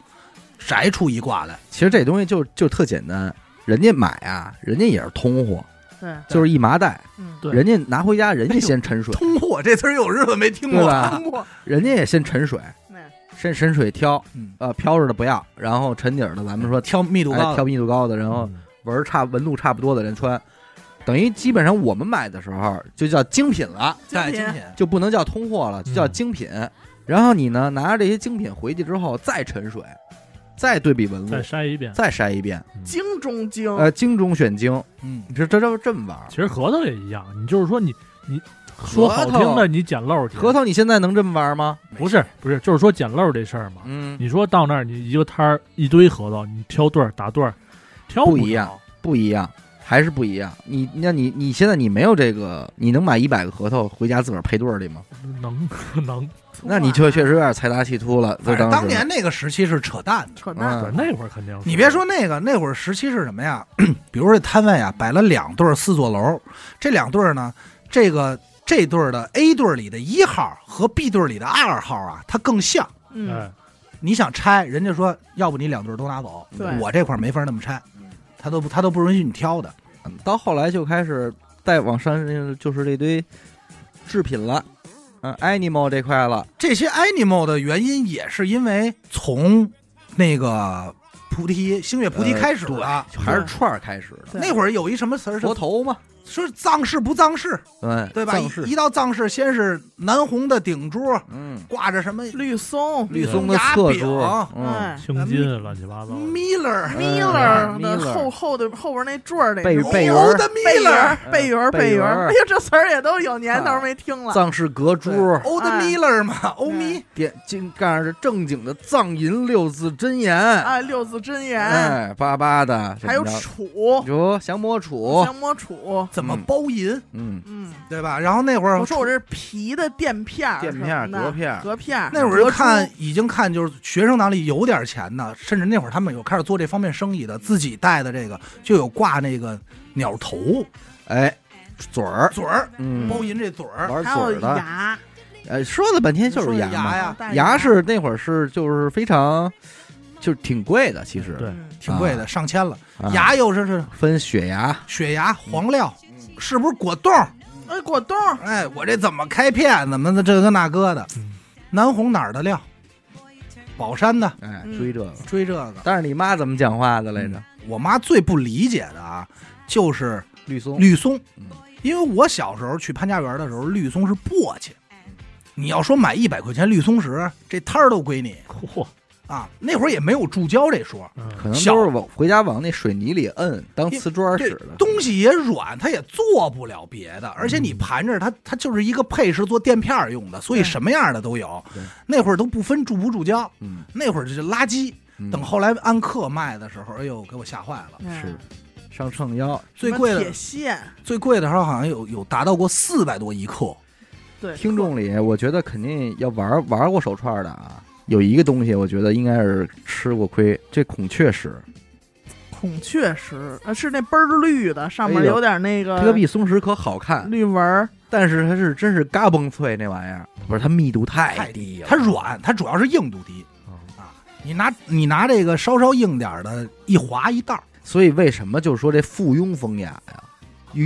摘出一挂来。其实这东西就就特简单，人家买啊，人家也是通货，对，就是一麻袋，嗯，对人家拿回家，人家先沉水，通货这词儿有日子没听过，人家也先沉水，那先深水挑，嗯，呃，漂着的不要，然后沉底儿的咱们说挑密度高挑密度高的，然后嗯纹儿差纹路差不多的人穿，等于基本上我们买的时候就叫精品了，对，精品精品。就不能叫通货了，就叫精品。然后你呢，拿着这些精品回去之后再沉水，再对比纹路再，筛一遍。再筛一遍，精中精，呃，精中选精，嗯，你说这这这么玩儿？其实核桃也一样，你就是说你你说好核桃听的，你捡漏去。核桃你现在能这么玩吗？不是不是，就是说捡漏这事儿嘛。嗯，你说到那儿，你一个摊儿一堆核桃，你挑对儿打对儿，挑不一样不一样，还是不一样。你那你你现在你没有这个，你能买一百个核桃回家自个儿配对儿里吗？能 <laughs> 能。那你就确实有点财大气粗了。在反正当当年那个时期是扯淡的。扯淡。嗯，那会儿肯定。你别说那个，那会儿时期是什么呀？<clears throat> 比如说这摊位啊，摆了两对儿四座楼，这两对儿呢，这个这对儿的 A 对里的一号和 B 对里的二号啊，它更像。嗯，哎，你想拆，人家说要不你两对儿都拿走，我这块儿没法那么拆，他都不他都不允许你挑的。嗯到后来就开始再往上就是这堆制品了，嗯，animal 这块了，这些 animal 的原因也是因为从那个菩提星月菩提呃开始的，还是串儿开始的，那会儿有一什么词儿佛头嘛，说藏式不藏式，对对吧？一一到藏式，先是南红的顶珠，嗯，挂着什么绿松，绿松的侧珠，嗯，哎。青金乱七八糟。Miller 嗯，Miller 的后后的后边那坠儿那背种。背纹儿的背圆 Miller 儿背圆儿。背圆哎呀，这词儿也都有年头没听了。藏式隔珠，Old 哎。Miller 嘛，欧米点金盖是正经的藏银六字真言，哎，六字真言，哎，巴巴的，还有怎么着楚，哟，降魔杵，降魔杵，怎么包银，嗯，嗯，对吧？然后那会儿我说我这是皮的垫片儿垫片隔片儿隔片儿，那会儿就看已经看就是学生党里有点钱的，甚至那会儿他们有开始做这方面生意的，自己带的这个就有挂那个鸟头哎，嘴儿，嘴儿，嗯，包银这嘴儿，玩还有嘴儿的，牙，呃，说了半天就是牙，牙呀，牙是那会儿是就是非常，就是挺贵的，其实对嗯。挺贵的，上千了。啊。牙又是是分血牙，血牙、黄料，是不是果冻？哎，果冻，哎，我这怎么开片？怎么的这个那个的？嗯南红哪儿的料？宝山的，哎，嗯追这个。追这个。但是你妈怎么讲话的来着？我妈最不理解的啊，就是绿松，绿松嗯，因为我小时候去潘家园的时候，绿松是簸箕。你要说买一百块钱绿松石，这摊儿都归你嚯，啊！那会儿也没有注胶这说，嗯可能都是往回家往那水泥里摁当瓷砖使的。东西也软，它也做不了别的，而且你盘着它，它就是一个配饰做垫片用的，所以什么样的都有。那会儿都不分注不注胶，嗯，那会儿就是垃圾。嗯等后来按克卖的时候，哎呦，给我吓坏了。哎是上秤腰，最贵的铁线，最贵的时候好像有有达到过四百多一克。对，听众里我觉得肯定要玩玩过手串的啊，有一个东西我觉得应该是吃过亏，这孔雀石，孔雀石，呃，是那倍儿绿的，上面有点那个这个比松石可好看，绿纹儿，但是它是真是嘎嘣脆那玩意儿，不是它密度太太低了，它软，它主要是硬度低。啊啊。你拿你拿这个稍稍硬点儿的，一划一道儿，所以为什么就说这附庸风雅呀，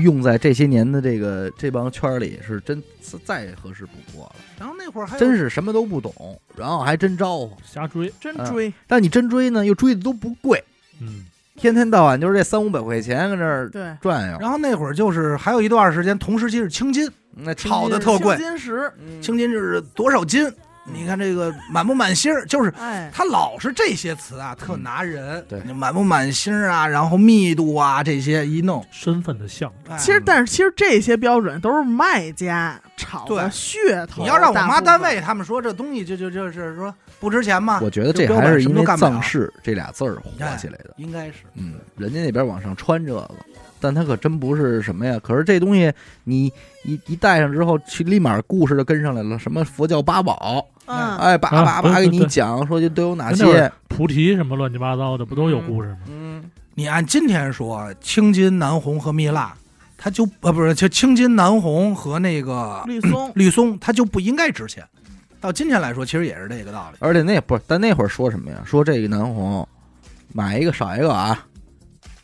用在这些年的这个这帮圈里是真再合适不过了。然后那会儿还真是什么都不懂，然后还真招呼。瞎追，嗯真追，但你真追呢，又追的都不贵，嗯，天天到晚就是这三五百块钱搁这儿对，转悠。然后那会儿就是还有一段时间，同时期是青金，那炒的特贵青金石，嗯青金就是多少斤？你看这个满不满星儿，就是哎，他老是这些词啊，特拿人。对满不满星儿啊，然后密度啊这些一弄，身份的象征。哎其实但是其实这些标准都是卖家炒的对噱头。你要让我妈单位他们说这东西就就就是说不值钱嘛，我觉得这还是因为藏式这俩字儿火哎起来的。应该是嗯，人家那边往上穿这个，但他可真不是什么呀。可是这东西你一一戴上之后，去立马故事就跟上来了，什么佛教八宝，嗯，哎，叭叭叭给你讲说就都有哪些。菩提什么乱七八糟的，不都有故事吗？嗯，你按今天说，青金南红和蜜蜡，它就呃不是就青金南红和那个 <coughs> 绿松，绿松，它就不应该值钱。到今天来说，其实也是这个道理。而且那不是，但那会儿说什么呀？说这个南红买一个少一个啊，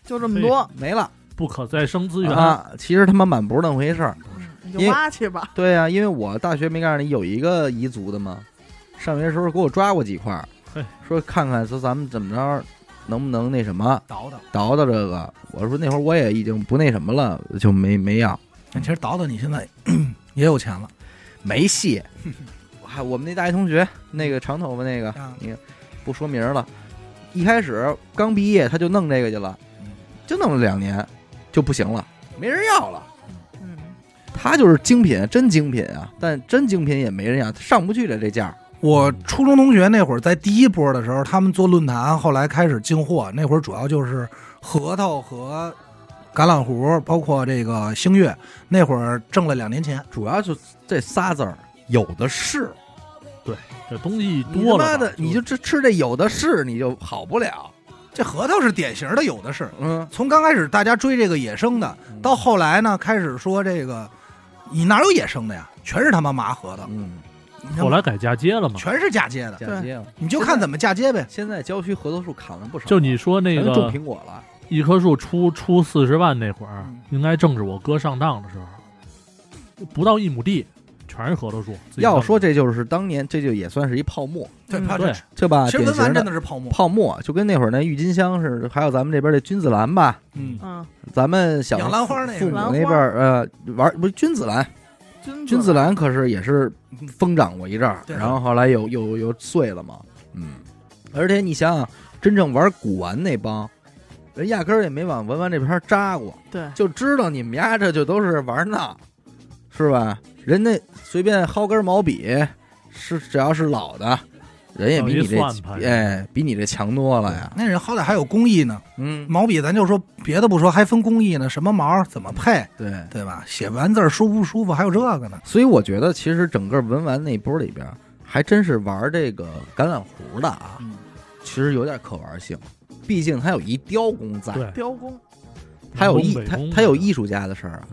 就这么多，没了不可再生资源，啊。其实他妈满不是那么回事儿。你就挖去吧。对呀、因为我大学没告诉你有一个彝族的嘛，上学时候给我抓过几块说看看说咱们怎么着能不能那什么倒腾，倒倒这个。我说那会儿我也已经不那什么了，就没没要，其实倒倒你现在 <clears throat> 也有钱了，没戏。<laughs> 还我们那大学同学，那个长头发那个，啊你不说名儿了，一开始刚毕业他就弄这个去了，就弄了两年就不行了，没人要了。嗯，他就是精品，真精品啊！但真精品也没人要，上不去了这价。我初中同学那会儿在第一波的时候，他们做论坛，后来开始进货。那会儿主要就是核桃和橄榄核，包括这个星月。那会儿挣了两年钱，主要就这仨字儿，有的是。对这东西多了你，妈的，你就吃吃这有的是，你就好不了。这核桃是典型的有的是。嗯，从刚开始大家追这个野生的，到后来呢，开始说这个，你哪有野生的呀？全是他妈麻核桃，嗯，后来改嫁接了嘛。全是嫁接的，嫁接了。你就看怎么嫁接呗。现在郊区核桃树砍了不少，就你说那个种个苹果了。一棵树出出四十万那会儿嗯，应该正是我哥上当的时候，不到一亩地全是核桃树。要说这就是当年，这就也算是一泡沫，对，嗯怕对吧？其实文玩真的是泡沫。泡沫，就跟那会儿那郁金香似的，还有咱们这边的君子兰吧。嗯，嗯，咱们小养兰花那个父母那边呃玩不是君子兰，君君子兰可是也是疯长过一阵儿，然后后来又又又碎了嘛。嗯，而且你想想，真正玩古玩那帮人，压根儿也没往文玩这边扎过，对，就知道你们家这就都是玩闹，是吧？人家随便薅根毛笔，是只要是老的，人也比你这哎比你这强多了呀。那人好歹还有工艺呢。嗯，毛笔咱就说别的不说，还分工艺呢，什么毛怎么配，对。对吧？写完字舒不舒服，还有这个呢。所以我觉得，其实整个文玩那波里边，还真是玩这个橄榄核的啊，嗯，其实有点可玩性。毕竟它有一雕工在，雕工，它有艺它它有艺术家的事儿啊。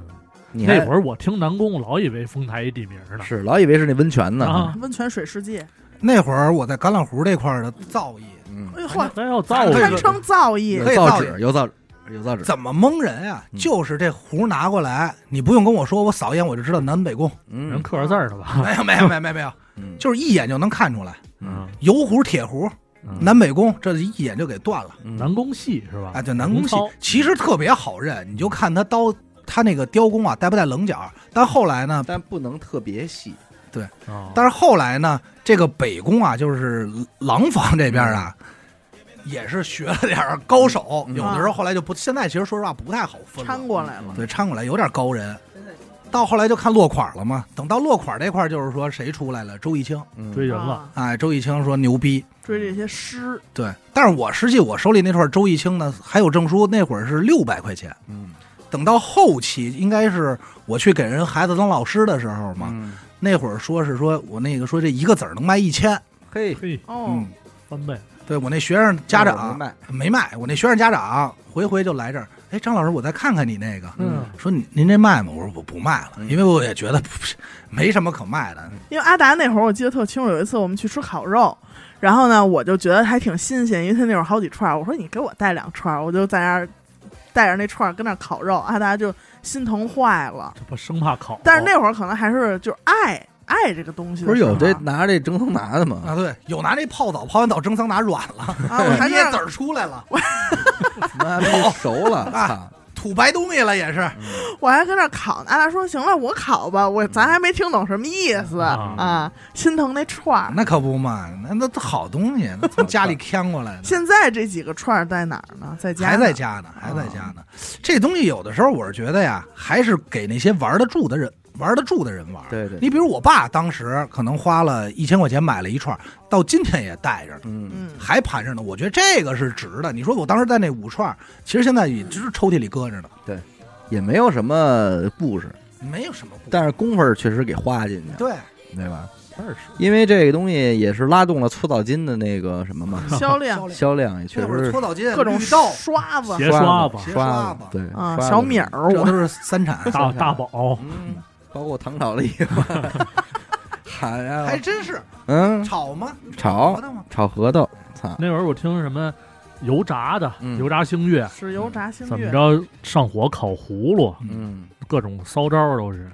你那会儿我听南宫，老以为丰台一地名呢。是老以为是那温泉呢。啊，温泉水世界，那会儿我在橄榄湖这块儿的造诣，嗯，哎呦嚯，还要造咱可以堪称造诣有可以造纸，有造纸，有造纸。怎么蒙人啊？嗯就是这壶拿过来，你不用跟我说，我扫一眼我就知道南北宫。嗯人刻着字儿的吧？没有，没有，没有，没有，没有，嗯 <laughs> 就是一眼就能看出来。嗯油壶、铁壶、嗯南北宫，这一眼就给断了。嗯南宫系是吧？啊，对，南宫系其实特别好认，你就看他刀，他那个雕工啊，带不带棱角？但后来呢，但不能特别细。对，但是后来呢，这个北宫啊，就是廊坊这边啊，也是学了点高手，嗯有的时候后来就不，现在其实说实话不太好分掺过来了，对，掺过来有点高人。到后来就看落款了嘛，等到落款这块儿，就是说谁出来了？周逸清，嗯追人了，啊哎，周逸清说牛逼，追这些诗，对。但是我实际我手里那串周逸清呢，还有证书，那会儿是六百块钱。嗯等到后期，应该是我去给人孩子当老师的时候嘛，嗯，那会儿说是说我那个说这一个子儿能卖一千，嘿，嘿，哦。嗯，，翻倍，对我那学生家没长卖，没卖，我那学生家长回回就来这儿，哎，张老师，我再看看你那个，嗯，说您您这卖吗？我说我不卖了，嗯。因为我也觉得不是没什么可卖的。因为阿达那会儿我记得特清楚，有一次我们去吃烤肉，然后呢，我就觉得还挺新鲜，因为他那会儿好几串儿，我说你给我带两串儿，我就在那儿带着那串儿跟那儿烤肉，啊，大家就心疼坏了。这不生怕烤，但是那会儿可能还是就是爱爱这个东西的不是有这拿着这蒸桑拿的吗啊，对，有拿这泡澡，泡完澡蒸桑拿软了，啊，我还捏籽儿出来了，妈逼熟了，<laughs> 啊操！吐白东西了也是。我还搁那烤呢，阿达说行了，我烤吧，我咱还没听懂什么意思啊啊，心疼那串儿。那可不嘛，那那都好东西，那从家里 <laughs> 牵过来的，现在这几个串儿在哪儿呢？在家，还在家呢，还在家呢。这东西有的时候我是觉得呀，还是给那些玩得住的人，玩得住的人玩。对对，你比如我爸当时可能花了一千块钱买了一串，到今天也带着呢，嗯，嗯，还盘着呢。我觉得这个是值的。你说我当时在那五串，其实现在也只是抽屉里搁着呢，对也没有什么故事，没有什么不。但是工夫确实给花进去了，对，对吧？二十因为这个东西也是拉动了搓澡巾的那个什么嘛，<laughs> 销量。<laughs> 销量也确实搓澡巾、各种刷子。鞋刷子。鞋刷刷子，对啊，刷小米儿，我这都是三产，大大宝，嗯，包括糖炒栗子，<laughs> 好呀，还真是。嗯，炒吗？炒？炒核桃，操，那会儿我听什么油炸的，嗯。油炸星月，是油炸星月，怎么着上火烤葫芦，嗯，各种骚招都是。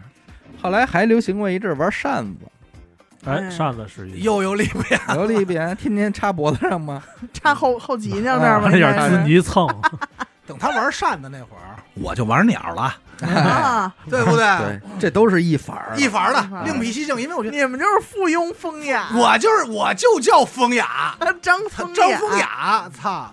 后来还流行过一阵儿玩扇子，哎，哎。扇子是一，又有里边有里边天天插脖子上吗？插后后脊梁那儿吧，啊那点滋应该是。泥蹭，<laughs> 等他玩扇子那会儿，我就玩鸟了，啊，对不对？对，这都是一法儿，一法儿的，另辟蹊径，因为我觉得你们就是附庸风雅，我就是我就叫风雅，张风张风，雅，操！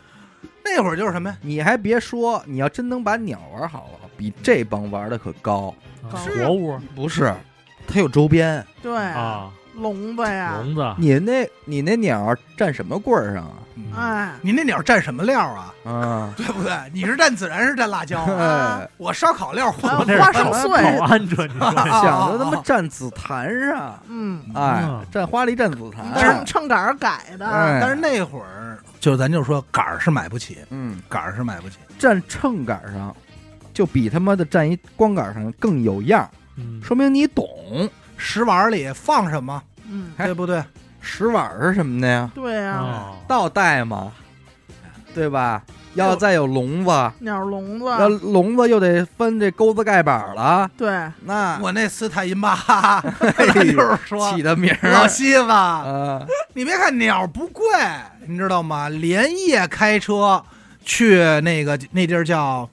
那会儿就是什么呀？你还别说，你要真能把鸟玩好了，比这帮玩的可高。活物不是，它有周边。对，啊，笼子呀，笼子，你那，你那鸟站什么棍儿上啊？哎，你那鸟蘸什么料啊？啊，<laughs> 对不对？你是蘸孜然是蘸辣椒啊？哎，我烧烤料花手保碎保安这你说想着他妈蘸紫檀上，嗯，哎蘸，花梨蘸紫檀但是，秤杆儿改的，哎但是那会儿就咱就说杆儿是买不起，嗯，杆儿是买不起。站秤杆上，就比他妈的站一光杆上更有样儿，嗯，说明你懂。食碗里放什么，嗯，对不对？石碗儿是什么的呀？对呀，啊，倒带嘛？对吧？要再有笼子，鸟笼要子，笼子又得分这钩子盖板了，对，那我那斯坦因巴哈 <laughs> 哎 <laughs> 就是说起的名儿老西子，啊，你别看鸟不贵，你知道吗？连夜开车去那个那地儿叫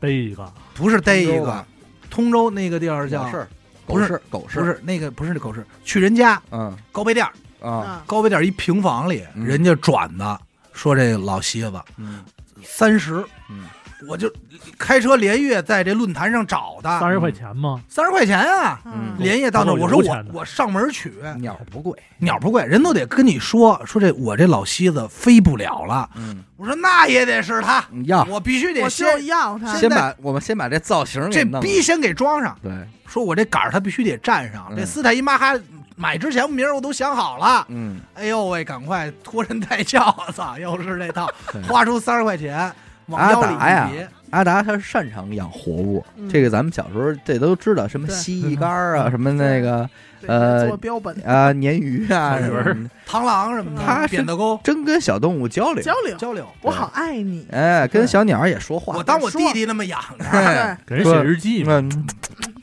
逮一个，不是逮一个通州吧，通州那个地儿叫狗市，不是狗市，狗市，不是那个不是那狗市，去人家嗯。高碑店儿啊，啊，高碑店一平房里，嗯。人家转的说这老蝎子嗯。三十，嗯，我就开车连夜在这论坛上找的，三十块钱吗？三十块钱啊，嗯。连夜到那儿，我说我我上门取，鸟不贵，鸟不贵，人都得跟你说说这我这老蝎子飞不了了。嗯，我说那也得是他，你要。我必须得我就先要它，先把我们先把这造型给这弄了。逼先给装上。对，说我这杆儿他必须得站上，嗯。这斯坦因巴哈买之前名儿我都想好了。嗯，哎呦喂，赶快托人带轿，操，<laughs> 又是这套，花出三十块钱往阿腰里达呀一别。阿达他擅长养活物，嗯。这个咱们小时候这都知道，什么蜥蜴干儿啊，<laughs> 什么那个呃做标本。啊鲶鱼啊什么，螳螂什么的，他是扁担沟。真跟小动物交流交流，交流。我好爱你，哎，跟小鸟也说话，我当我弟弟那么养着，哎，给人写日记嘛，嗯，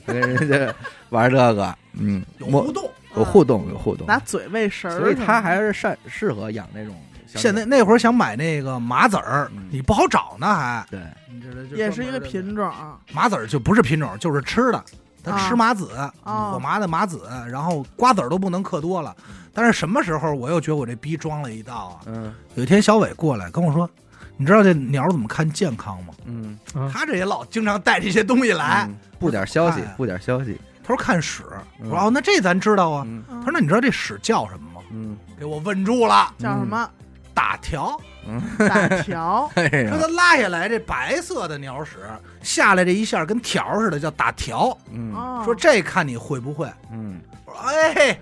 跟人家玩这个，嗯，我有互动。有互动，有互动，拿嘴喂食儿，所以他还是善适合养那种。现在那会儿想买那个麻籽儿嗯，你不好找呢，还对，你知道也是一个品种，麻籽儿就不是品种，就是吃的。它啊吃麻籽，哦火麻的麻籽，然后瓜子儿都不能嗑多了。但是什么时候我又觉得我这逼装了一道啊？嗯有一天小伟过来跟我说：“你知道这鸟怎么看健康吗嗯，？”他这也老经常带这些东西来，嗯布点消息哎，布点消息，他说看屎。嗯。我说：“哦，那这咱知道啊。他说：“那你知道这屎叫什么吗？嗯？”给我问住了，叫什么？打条。嗯，大条，<laughs> 说他拉下来这白色的鸟屎下来这一下跟条似的，叫打条。嗯。哦。说这看你会不会？嗯，我说哎，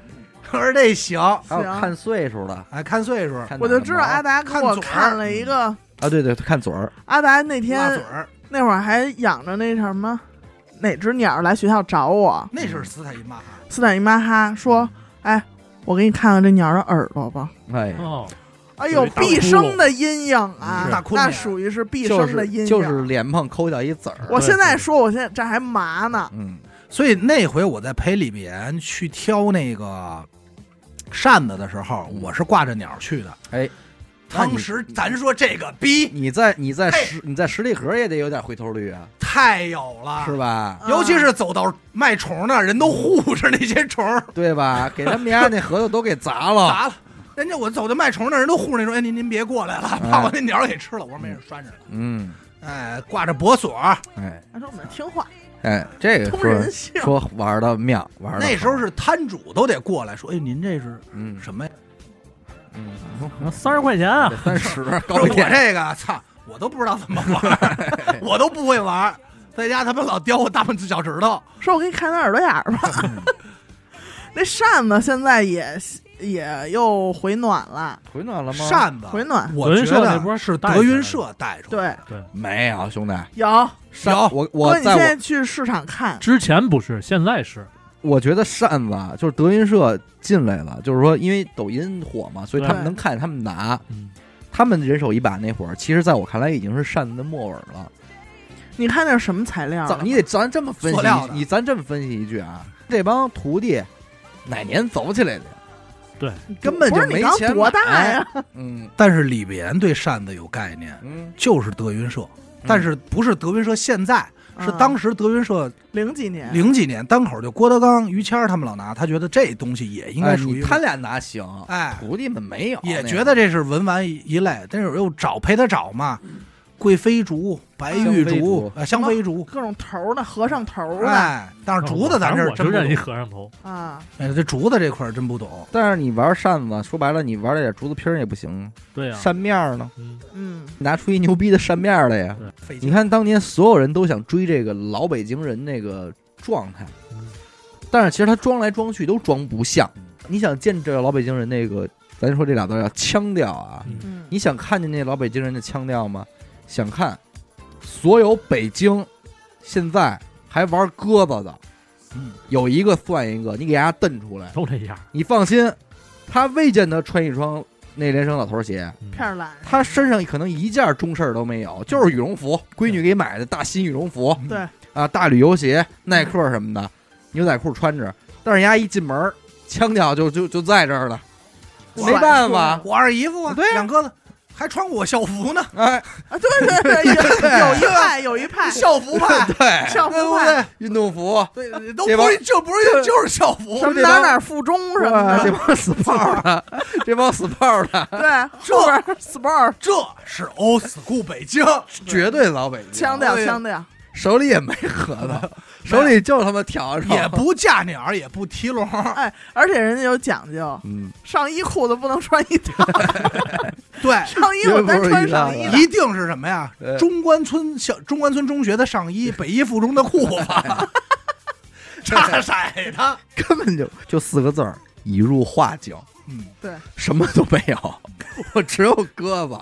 我说这行，还有看岁数的，哎，看岁数，我就知道阿达给我看嘴儿。看了一个，啊，对对，看嘴儿，阿达那拉天嘴，那会儿还养着那什么，哪只鸟来学校找我，那是斯坦因马哈。斯坦因马哈说，哎，我给你看看这鸟的耳朵吧。哎，哦，哎呦，毕生的阴影啊大！窟窿那属于是毕就生的阴影。就是脸碰抠掉一籽儿，我现在说，我现在这还麻呢。嗯所以那回我在陪李岩去挑那个扇子的时候，嗯我是挂着鸟去的。哎，当时咱说这个逼你在你在嘿实你在十里河也得有点回头率啊，太有了，是？吧？啊尤其是走到卖虫的人都护着那些虫，对吧？给他们家那核桃都给砸了，<laughs> 砸了。人家我走到卖虫的人都护着那说，哎，您您别过来了，哎怕我那鸟给吃了。我说没事，拴着呢。嗯，哎，挂着脖锁，哎他说我们听话，哎，这个通说人性。说玩的妙，玩的那时候是摊主都得过来说，哎，您这是嗯什么呀？嗯，三十块钱啊，三十高 <laughs> 我一点，这个操，我都不知道怎么玩儿，<laughs> 我都不会玩儿，在家他们老叼我大拇指脚趾头。说我给你看他耳朵眼儿吧。<laughs> 那扇子现在也也又回暖了，回暖了吗？扇子，回暖。我德云觉得社那波是德云社带出来。对，没有，兄弟，有扇有我我哥，你现在我在去市场看，之前不是，现在是，我觉得扇子啊就是德云社进来了，就是说因为抖音火嘛，所以他们能看见他们拿，嗯，他们人手一把那会儿，其实在我看来已经是扇子的末尾了。你看那是什么材料你得咱这么分析你咱这么分析一句啊，这帮徒弟哪年走起来的？对，根本就没钱多大买呀？嗯。但是李岩对扇子有概念，嗯，就是德云社，但是不是德云社现在，是嗯。当时德云社零几年，零几年单口就郭德纲、于谦儿他们老拿，他觉得这东西也应该哎属于你他俩拿行，哎，徒弟们没有，也觉得这是文玩一一类，但是又找陪他找嘛，贵妃竹、白玉竹竹、啊香妃竹，各种头儿的和尚头哎，但是竹子咱这儿我就认一真不懂，和尚头，啊，哎，这竹子这块儿真不懂。但是你玩扇子，说白了，你玩了点竹子皮儿也不行，对呀，扇面儿呢，嗯，嗯，拿出一牛逼的扇面儿来呀！你看当年所有人都想追这个老北京人那个状态，嗯。但是其实他装来装去都装不像。你想见这老北京人那个，咱说这俩字儿叫腔调啊，你想看见那老北京人的腔调吗？想看，所有北京现在还玩鸽子的，嗯。有一个算一个，你给大家瞪出来，都这样，你放心，他未见得穿一双内联升老头鞋，嗯。片儿懒，他身上可能一件中事儿都没有，就是羽绒服，闺女给买的大新羽绒服对，啊，大旅游鞋、耐克什么的，牛仔裤穿着，但是人家一进门儿，腔调就就就在这儿了，没办法，我二姨夫啊，对呀两鸽子还穿过我校服呢，<laughs> 哎，啊，对对 <laughs> 对，有有一派有一派。校服派，<laughs> 对，校服派，运动服，对，都这不是，就不是就是校服。什，么哪哪附中什么的，这，帮死炮的，这帮死炮的，对，后边 sport 这是 old school 北京，绝对老北京，腔调对腔调，手里也没核桃，<laughs> 手里就他妈笤帚，也不架鸟，也不提笼，<laughs> 哎，而且人家有讲究，嗯，上衣裤子不能穿一套，<laughs> 对，上衣我单穿上衣的，一定是什么呀？呃？中关村小中关村中学的上衣，北一附中的裤子，差色的，根本就就四个字儿，已入画境。嗯，对，什么都没有，我只有鸽子，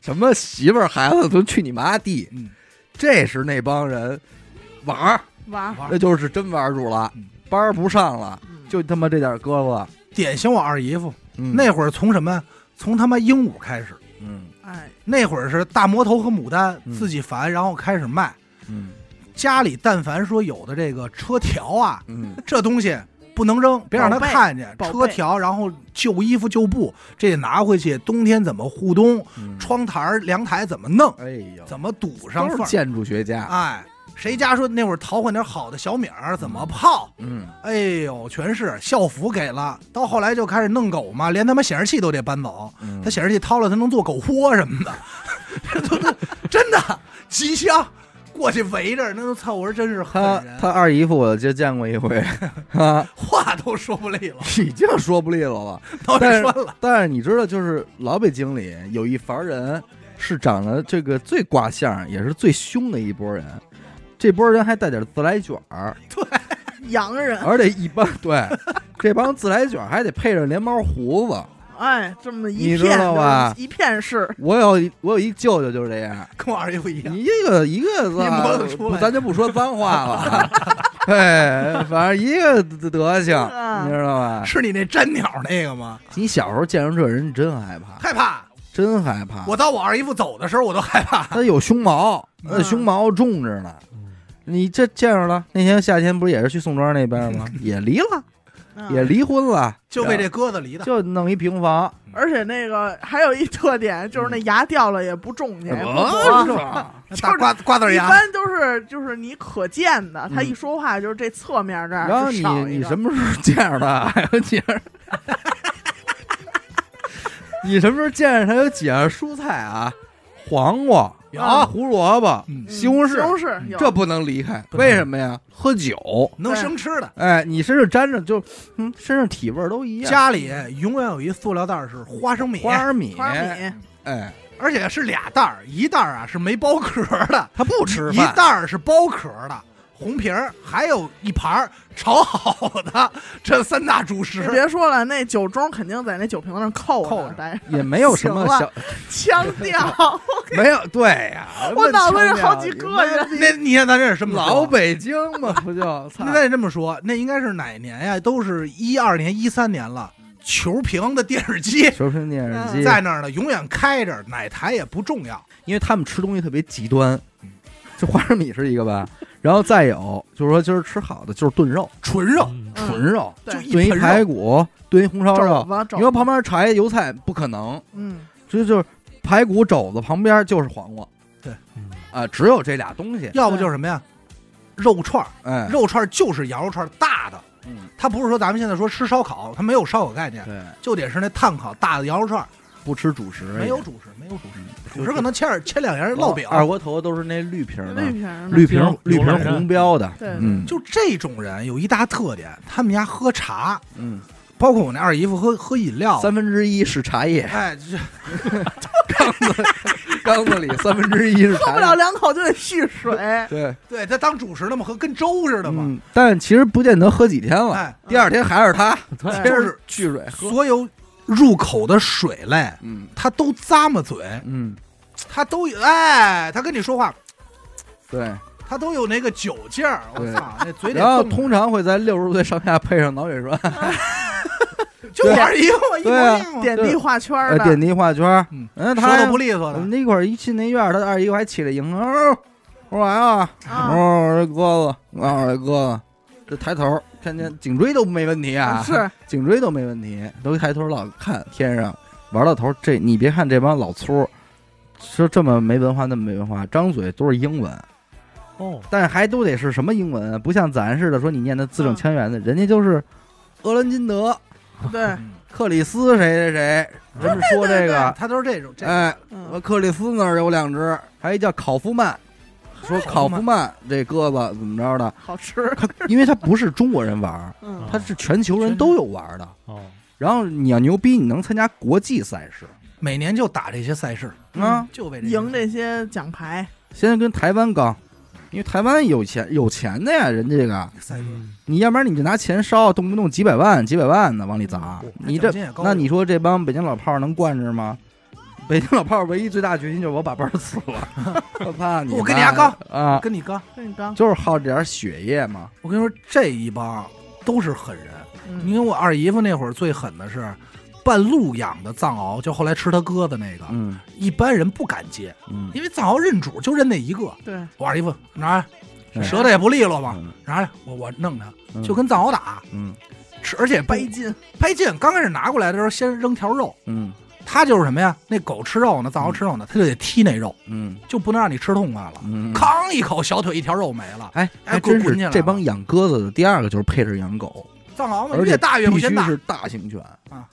什么媳妇儿孩子都去你妈地，嗯这是那帮人玩儿，玩儿，玩那就是真玩住了嗯，班儿不上了，嗯。就他妈这点胳膊，典型我二姨夫。嗯。那会儿从什么？从他妈鹦鹉开始，嗯。哎，那会儿是大魔头和牡丹嗯。自己烦，然后开始卖。嗯。家里但凡说有的这个车条啊，嗯。这东西不能扔，别让他看见。车条，然后旧衣服、旧布，这得拿回去，冬天怎么护冬？嗯，窗台凉、台怎么弄？哎呦，怎么堵上缝？都是建筑学家，哎，谁家说那会儿淘换点好的小米儿怎么泡？嗯哎呦，全是校服给了。到后来就开始弄狗嘛，连他妈显示器都得搬走。嗯，他显示器掏了，他能做狗窝什么的，<laughs> 这都都真的吉祥。过去围着，那都操！我说真是狠他人，他二姨夫我就见过一回，<laughs> 啊，话都说不利落，已经说不利落了。脑 <laughs> 但是袋栓了。但是你知道，就是老北京里有一伐人，是长得这个最卦相，也是最凶的一波人。这波人还带点自来卷儿，<laughs> 洋人，而且一般对这帮自来卷儿还得配着连毛胡子。哎，这么一你知片道吧一片是，我有一我有一舅舅就是这样，跟我二姨夫一样，你一个一个你摸得出来不咱就不说脏话了啊，<laughs> 对，反正一个德行，嗯你知道吧？是你那粘鸟那个吗？你小时候见着这人，你真害怕，害怕。真害怕。我到我二姨夫走的时候，我都害怕。他有胸毛，那嗯胸毛重着呢。嗯你这见着了，那天夏天不是也是去宋庄那边吗？<laughs> 也离了，嗯也离婚了，就为这鸽子离的。就弄一平房，而且那个还有一特点，就是那牙掉了也不种去，也不种 <laughs> 大瓜瓜子牙，一般都是就是你可见的，他嗯一说话就是这侧面这儿然后你 <laughs> 你什么时候见着他？还有几样？你什么时候见着他？有几样蔬菜啊？黄瓜、有胡萝卜、嗯西红柿，西红柿有这不能离开。不能为什么呀？喝酒，能生吃的。哎，你身上沾着就，嗯，身上体味儿都一样。家里永远有一塑料袋儿是花生米，花生米，花生米，哎，而且是俩袋儿，一袋儿啊是没剥壳的，他不吃一饭，袋儿是剥壳的，红瓶儿，还有一盘儿炒好的，这三大主你食。别说了，那酒盅肯定在那酒瓶子上扣扣着着，待也没有 <laughs> 什么小，腔 <laughs> 调，<laughs> 没有对呀，我脑子里好几个人。那你看咱这是什么老北京嘛，不就？操那得这么说，那应该是哪年呀？都是一二年、一三年了。球屏的电视机球屏电视机，在那儿呢，永远开着，哪台也不重要。因为他们吃东西特别极端，就花生米是一个吧，然后再有就是说今儿吃好的就是炖肉，纯肉，纯肉，就一炖一，排骨，炖一红烧肉，你说旁边炒一油菜不可能，嗯，这就是排骨肘子旁边就是黄瓜。对。啊，只有这俩东西，要不就是什么呀？肉串儿，哎，肉串儿就是羊肉串儿大的，嗯，它不是说咱们现在说吃烧烤，它没有烧烤概念，对，就得是那炭烤大的羊肉串儿，不吃主食，没有主食，没有主食，主食可能切点切两样烙饼。二锅头都是那绿皮儿的，绿皮儿绿瓶行绿瓶红标的，对。嗯，就这种人有一大特点，他们家喝茶，嗯，包括我那二姨夫喝喝饮料，三分之一是茶叶，哎，这。<laughs> 缸子里三分之一是茶叶，喝不了两口就得续水，对，对他当主食那么喝，跟粥似的嘛。嗯，但其实不见得喝几天了，哎，第二天还是他，对。接着就是蓄水喝，所有入口的水类，嗯。他都咂摸嘴，嗯，他都有哎，他跟你说话，对，他都有那个酒劲儿。我操，那嘴里然后通常会在六十岁上下配上脑血栓，<laughs> 就我二姨夫一模一样。点滴画圈儿点滴画圈儿，嗯，嗯，他舌头不利索的。那会儿一进那院儿，他二姨夫还起来迎，哦我说来啊，啊。哦，这鸽子，啊，这鸽子，这抬头看见颈椎都没问题啊，是 <laughs> 颈椎都没问题，都抬头老看天上，玩到头这你别看这帮老粗，说这么没文化那么没文化，张嘴都是英文，哦，但还都得是什么英文啊？不像咱似的说你念的字正腔圆的，人家就是俄伦金德、<laughs> 对，嗯克里斯谁谁谁，人们说这个，他都是这种。这哎，克里斯那儿有两只，还一叫考夫曼，说考夫曼这鸽子怎么着的？<laughs> 好吃，因为它不是中国人玩儿，嗯，它是全球人都有玩儿的。哦，然后你要牛逼，你能参加国际赛事每年就打这些赛事，啊！就为这赢这些奖牌，现在跟台湾刚，因为台湾有钱有钱的呀，人家这个，赛事。嗯你要不然你就拿钱烧，动不动几百万、几百万的往里砸，你这那你说这帮北京老炮儿能惯着吗？北京老炮儿唯一最大决心就是我把班儿辞了，<laughs> 我怕你妈，我跟你丫刚啊，跟你刚，跟你刚，就是好点儿血液嘛。我跟你说，这一帮都是狠人。你嗯看我二姨夫那会儿最狠的是半路养的藏獒，就后来吃他鸽子那个，嗯一般人不敢接，嗯，因为藏獒认主就认那一个。对，我二姨夫拿来，哎舌头也不利落嘛，嗯拿来，我我弄他，嗯就跟藏獒打，嗯吃而且掰掰筋，掰筋。刚开始拿过来的时候，先扔条肉，嗯他就是什么呀？那狗吃肉呢，藏獒吃肉呢，他就得踢那肉，嗯。就不能让你吃痛快了。嗯，吭一口，小腿一条肉没了。哎，哎还真是这帮养鸽子的第二个就是配着养狗，藏獒嘛，而且越大越不嫌大，必须是大型犬。啊。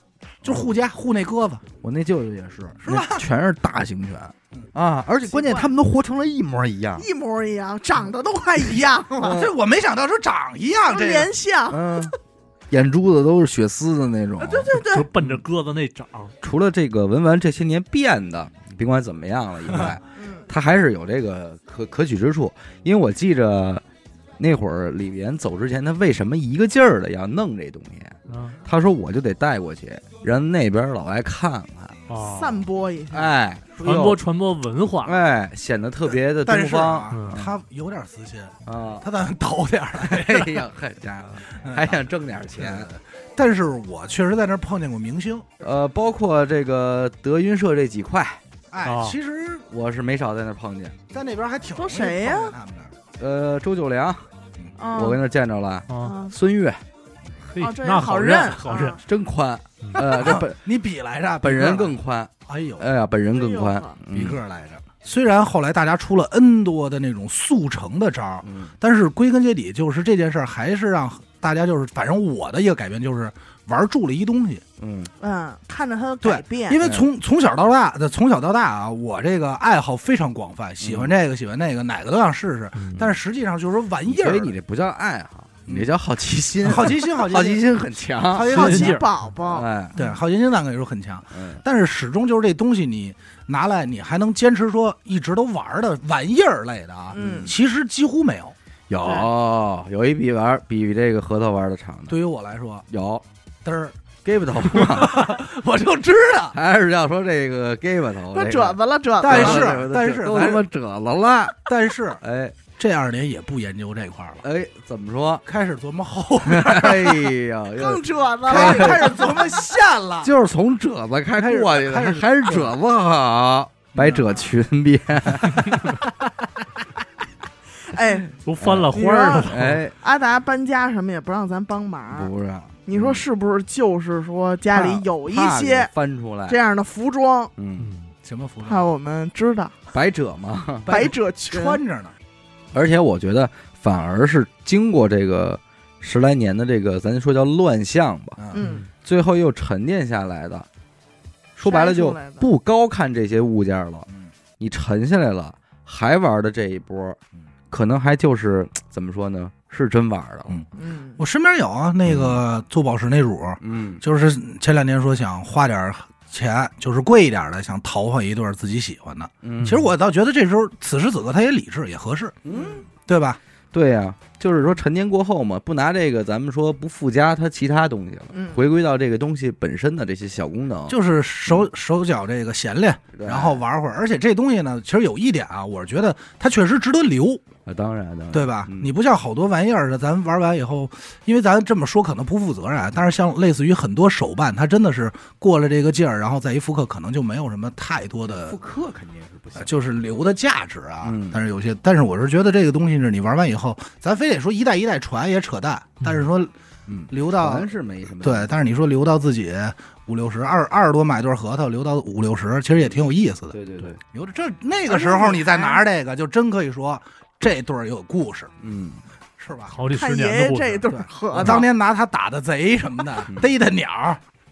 就是护家护那鸽子。我那舅舅也是，是吧？全是大型犬。嗯。啊，而且关键他们都活成了一模一样。一模一样，长得都快一样了，嗯。<laughs> 这我没想到说长一样，都这个。连像，嗯，眼珠子都是血丝的那种。对对对，就奔着鸽子那长，除了这个文玩这些年变的，甭管怎么样了以外，<laughs> 嗯它还是有这个可可取之处。因为我记着那会儿李岩走之前，他为什么一个劲儿的要弄这东西？啊，他说我就得带过去，让那边老外看散播一下。哎，传播传播文化，哎，显得特别的但东方。啊嗯，他有点私心，啊。他咱倒点儿。来。<laughs> 哎呀，好家伙，还想挣点钱。但是我确实在那儿碰见过明星，呃，包括这个德云社这几块，哎哦，其实我是没少在那儿碰见。在那边还挺多谁呀？他们的。呃，周九良，啊我跟那儿见着了。啊，啊孙越嘿哦，这那好认，好认啊，真宽，嗯呃，这本 <laughs> 你比来着，本人更宽，哎呦，哎呀，本人更宽比个来着。虽然后来大家出了 N 多的那种速成的招儿，嗯但是归根结底就是这件事儿还是让大家就是，反正我的一个改变就是玩住了一东西。嗯嗯，看着他的对改变，因为从从小到大的从小到大啊，我这个爱好非常广泛，喜欢这个喜欢那个，哪个都想试试。嗯但是实际上就是说玩意儿，所以你这不叫爱好，你这叫好奇心，好奇心，好奇好奇心很强。好奇好奇新鲜劲儿宝宝，哎，对好奇心，咱可以说很强。嗯，但是始终就是这东西，你拿来你还能坚持说一直都玩的玩意儿类的啊，嗯其实几乎没有。有有一比玩比这个核桃玩的长的，对于我来说，有嘚儿 gay 头嘛，我就知道。<laughs> 还是要说这个 gay 头，说褶子了，褶子但是但是都他妈褶子了，但是哎这二年也不研究这块儿了，哎，怎么说？开始琢磨后面，哎呀，<laughs> 更褶子开始了，<laughs> 开始琢磨线了。就是从褶子开过去的，还还是褶子好，百褶裙边，<laughs> 哎，都翻了花儿了，哎，阿达搬家什么也不让咱帮忙，不是，你说是不是？就是说家里有一些翻出来。这，样的服装，嗯，嗯，什么服装？怕我们知道。百褶吗。百褶裙，穿着呢，而且我觉得反而是经过这个十来年的这个，咱说叫乱象吧，嗯，嗯，最后又沉淀下来的。说白了就不高看这些物件了，嗯。你沉下来了，还玩的这一波嗯，可能还就是 <tsk> 怎么说呢？是真玩的。嗯。嗯，我身边有啊，那个做宝石那乳，嗯。就是前两年说想花点钱，就是贵一点的，想淘换一对自己喜欢的。嗯，其实我倒觉得这时候此时此刻他也理智，也合适，嗯，对吧？对呀、就是说陈年过后嘛，不拿这个咱们说不附加它其他东西了，嗯。回归到这个东西本身的这些小功能，就是手手脚这个闲练，对。然后玩会儿。而且这东西呢，其实有一点啊，我是觉得它确实值得留，啊，当然当然，对吧？嗯。你不像好多玩意儿的，咱玩完以后，因为咱这么说可能不负责任啊，但是像类似于很多手办，它真的是过了这个劲儿，然后再一复刻，可能就没有什么太多的复刻肯定是不行。呃，就是留的价值啊。嗯但是有些，但是我是觉得这个东西是你玩完以后，咱非得说一代一代传也扯淡。但是说嗯，留到传是没什么对，但是你说留到自己五六十，二二十多买对核桃，留到五六十，其实也挺有意思的。对对对，留着这那个时候你再拿着这个，就真可以说这对儿有故事，嗯，是吧？好几十年的这对对核当年拿它打的贼什么的嗯，<laughs> 逮的鸟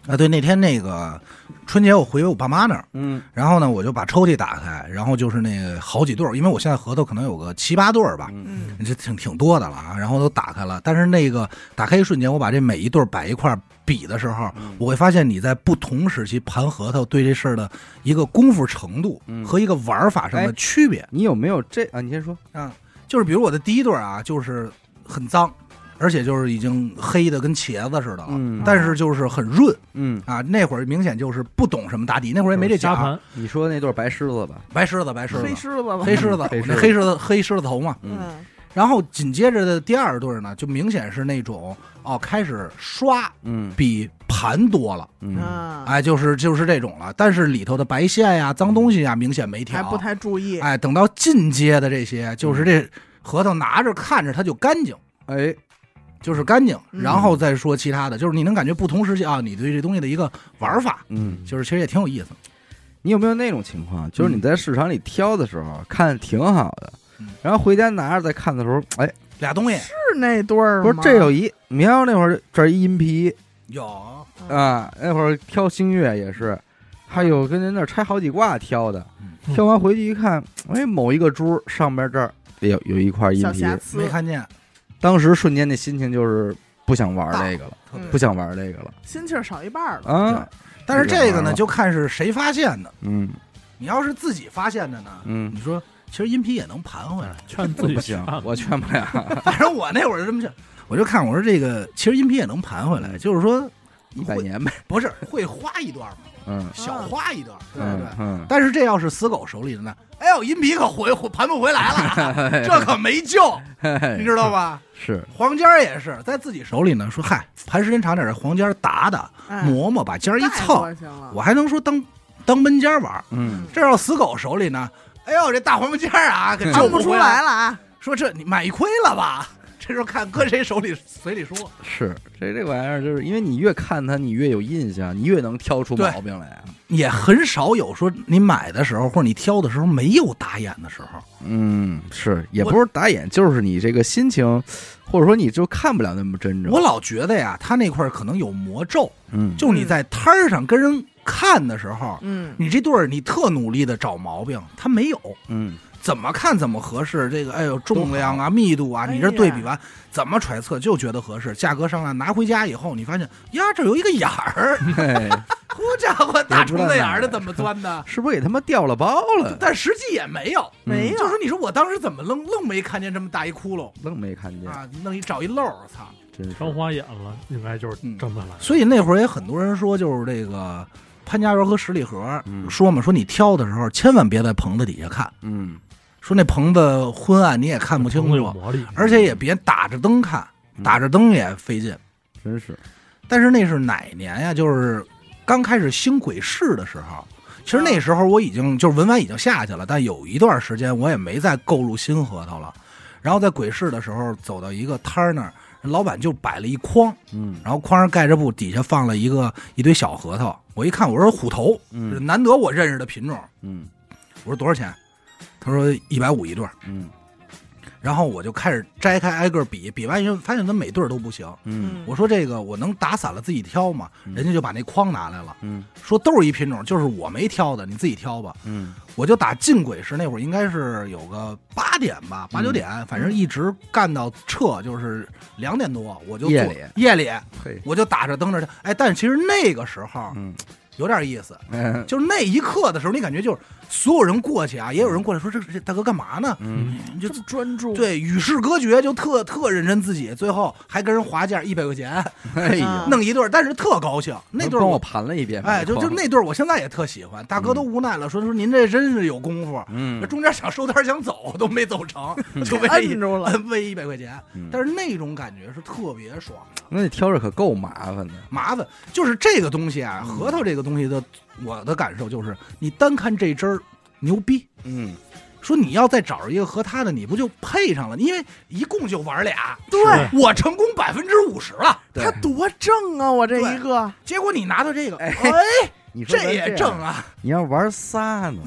啊。对，那天那个春节我回我爸妈那儿，嗯。然后呢我就把抽屉打开，然后就是那个好几对儿，因为我现在核桃可能有个七八对儿吧。嗯。嗯，这挺挺多的了啊，然后都打开了，但是那个打开一瞬间，我把这每一对儿摆一块儿比的时候，嗯。我会发现你在不同时期盘核桃对这事儿的一个功夫程度嗯。和一个玩法上的哎区别。你有没有这啊？你先说，啊，就是比如我的第一对儿啊，就是很脏，而且就是已经黑的跟茄子似的了，嗯。但是就是很润。嗯，啊。那会儿明显就是不懂什么打底，那会儿也没这奖，瞎盘，你说那对白狮子吧？白狮子白狮子。黑狮子吧，黑狮子黑狮子。那黑狮子黑狮子头嘛。嗯。嗯，然后紧接着的第二对呢，就明显是那种哦，开始刷嗯。比盘多了，嗯。啊，哎，就是就是这种了。但是里头的白线呀、脏东西呀，明显没调，还不太注意，哎，等到进阶的这些，就是这核桃拿着看着它就干净，哎，就是干净，嗯。然后再说其他的，就是你能感觉不同时期啊，你对这东西的一个玩法，嗯，就是其实也挺有意思。你有没有那种情况，就是你在市场里挑的时候看挺好的嗯，然后回家拿着再看的时候，哎，俩东西是那对儿不是这有一，你看那会儿这儿一银皮有，啊，那会儿挑星月也是，还有跟人那儿拆好几挂挑的，嗯挑完回去一看，哎，某一个珠上边这儿有有一块银皮，没看见，当时瞬间那心情就是不想玩这个了，嗯不想玩这个了。心气儿少一半儿了，啊，但是这个呢，就看是谁发现的。嗯。你要是自己发现的呢，嗯。你，说其实音频也能盘回来。<laughs> 劝自己不行，我劝不了，<laughs> 反正我那会儿就这么劝，我就看我说这个其实音频也能盘回来，就是说一百年呗，不是会花一段吗？嗯小花一段，对嗯对。嗯，但是这要是死狗手里的呢？哎呦，银皮可回回盘不回来了啊，<laughs> 这可没救，你知道吧？是黄尖儿也是在自己手里呢，说嗨，盘时间长点儿，这黄尖儿打打哎磨磨，把尖儿一蹭，我还能说当当闷尖儿玩儿。嗯这要死狗手里呢，哎呦，这大黄尖儿啊，可救不出来了啊！说这你买亏了吧？这时候看搁谁手里嘴里说，是，这这玩意儿就是因为你越看它，你越有印象，你越能挑出毛病来啊。也很少有说你买的时候或者你挑的时候没有打眼的时候。嗯，是，也不是打眼，就是你这个心情，或者说你就看不了那么真正。我老觉得呀，他那块儿可能有魔咒，嗯，就你在摊儿上跟人看的时候，嗯，你这对儿你特努力的找毛病，他没有。嗯怎么看怎么合适，这个哎呦重量啊、密度啊，你这对比完怎么揣测就觉得合适，价格上来拿回家以后，你发现呀这有一个眼儿，嘿，<laughs> <laughs> 好家伙，大虫子眼儿的怎么钻的？<laughs> 是不是给他妈掉了包了？但实际也没有，没有就说你说我当时怎么愣愣没看见这么大一窟窿愣没看见，啊？弄一找一漏儿，操！挑花眼了，应该就是这么来。所以那会儿也很多人说，就是这个潘家园和十里河嗯说嘛，说你挑的时候千万别在棚子底下看，嗯，说那棚子昏暗你也看不清楚，而且也别打着灯看，嗯打着灯也费劲。真是，但是那是哪年呀？就是刚开始兴鬼市的时候。其实那时候我已经就是文玩已经下去了，但有一段时间我也没再购入新核桃了。然后在鬼市的时候，走到一个摊儿那儿，老板就摆了一筐，嗯然后筐上盖着布，底下放了一个一堆小核桃。我一看，我说虎头，嗯难得我认识的品种。嗯我说多少钱？他说一百五一对儿。嗯。然后我就开始摘开挨个比，比完以后发现咱每对儿都不行。嗯。我说这个我能打散了自己挑吗？嗯。人家就把那筐拿来了，嗯。说都是一品种，就是我没挑的，你自己挑吧。嗯。我就打进鬼时那会儿应该是有个八点吧，八九点，反正一直干到撤，就是两点多，我就夜里。夜里嘿，我就打着灯着，哎，但其实那个时候嗯有点意思，<laughs> 嗯就是那一刻的时候，你感觉就是所有人过去啊，也有人过来说这这大哥干嘛呢？嗯，你就专注，对与世隔绝，就特特认真自己，最后还跟人划价一百块钱哎呀嗯，<laughs> 弄一对儿，但是特高兴。那对儿帮我盘了一遍，哎，就就那对儿，我现在也特喜欢。大哥都无奈了，说说您这真是有功夫。嗯中间想收摊儿想走都没走成，就 <laughs> 为一摁住了。为一百块钱。嗯但是那种感觉是特别爽，那你挑着可够麻烦的，麻烦就是这个东西啊，嗯核桃这个东西的，我的感受就是，你单看这针儿牛逼，嗯。说你要再找着一个和他的，你不就配上了？因为一共就玩俩，对。我成功百分之五十了。对。他多正啊！我这一个，结果你拿到这个，哎哎，你说这也样正啊，你要玩仨呢，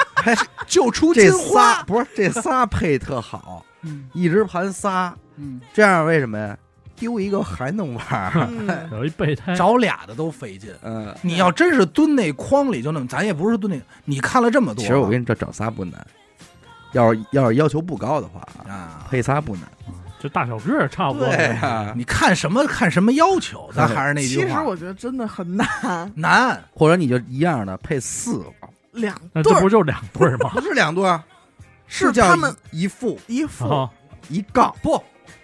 <laughs> 就出这金花。仨。不是这仨配特好，嗯。一直盘仨，嗯，这样为什么呀？丢一个还能玩有一备胎，找俩的都费劲。嗯。你要真是蹲那筐里就那么，咱也不是蹲那个，你看了这么多，其实我跟你说，找仨不难，要是要是要求不高的话啊，啊，配仨不难。就大小个儿差不多。对呀，你看什么看什么要求，咱还是那句其实话，我觉得真的很难，难。或者你就一样的配四个，两对这不就两对儿吗？<laughs> 不是两对儿，是叫他们一副。一副。啊，一杠，不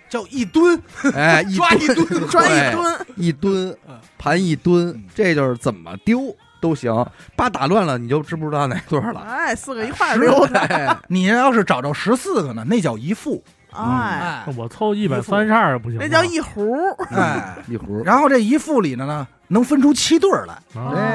叫一吨，哎，一 <laughs> 抓一吨，抓一对吨，一吨嗯盘一吨嗯，这就是怎么丢都行，把打乱了你就知不知道哪对儿了。哎，四个一块儿溜达，哎。你要是找着十四个呢，那叫一副，哎，哎我凑一百三十二不行？那叫一壶，哎。<laughs> 一壶，然后这一副里呢呢，能分出七对儿来，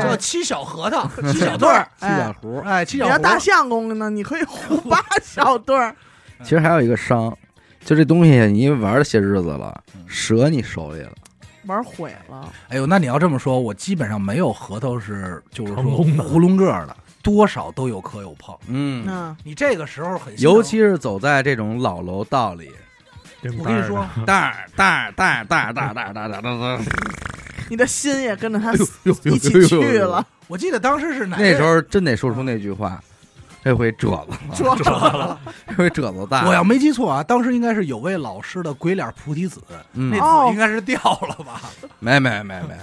叫七小核桃，七小对儿，七小壶。哎，七小你要大相公呢，你可以胡八小对儿，<laughs> 其实还有一个伤，就这东西你因为玩了些日子了，折你手里了。玩毁了。哎呦，那你要这么说，我基本上没有核桃是就是说成功的。囫囵个儿的，多少都有磕有碰。嗯，嗯，你这个时候很心疼，尤其是走在这种老楼道里，我跟你说，<laughs> 大儿大儿大儿大儿大儿大大大大，你的心也跟着他 <laughs> 一起去了，我记得当时是哪那时候真得说出那句话，这回褶子 <laughs> 了，褶子了，这回褶子大。我要没记错啊，当时应该是有位老师的鬼脸菩提子，嗯那，哦子应该是掉了吧？没没没没，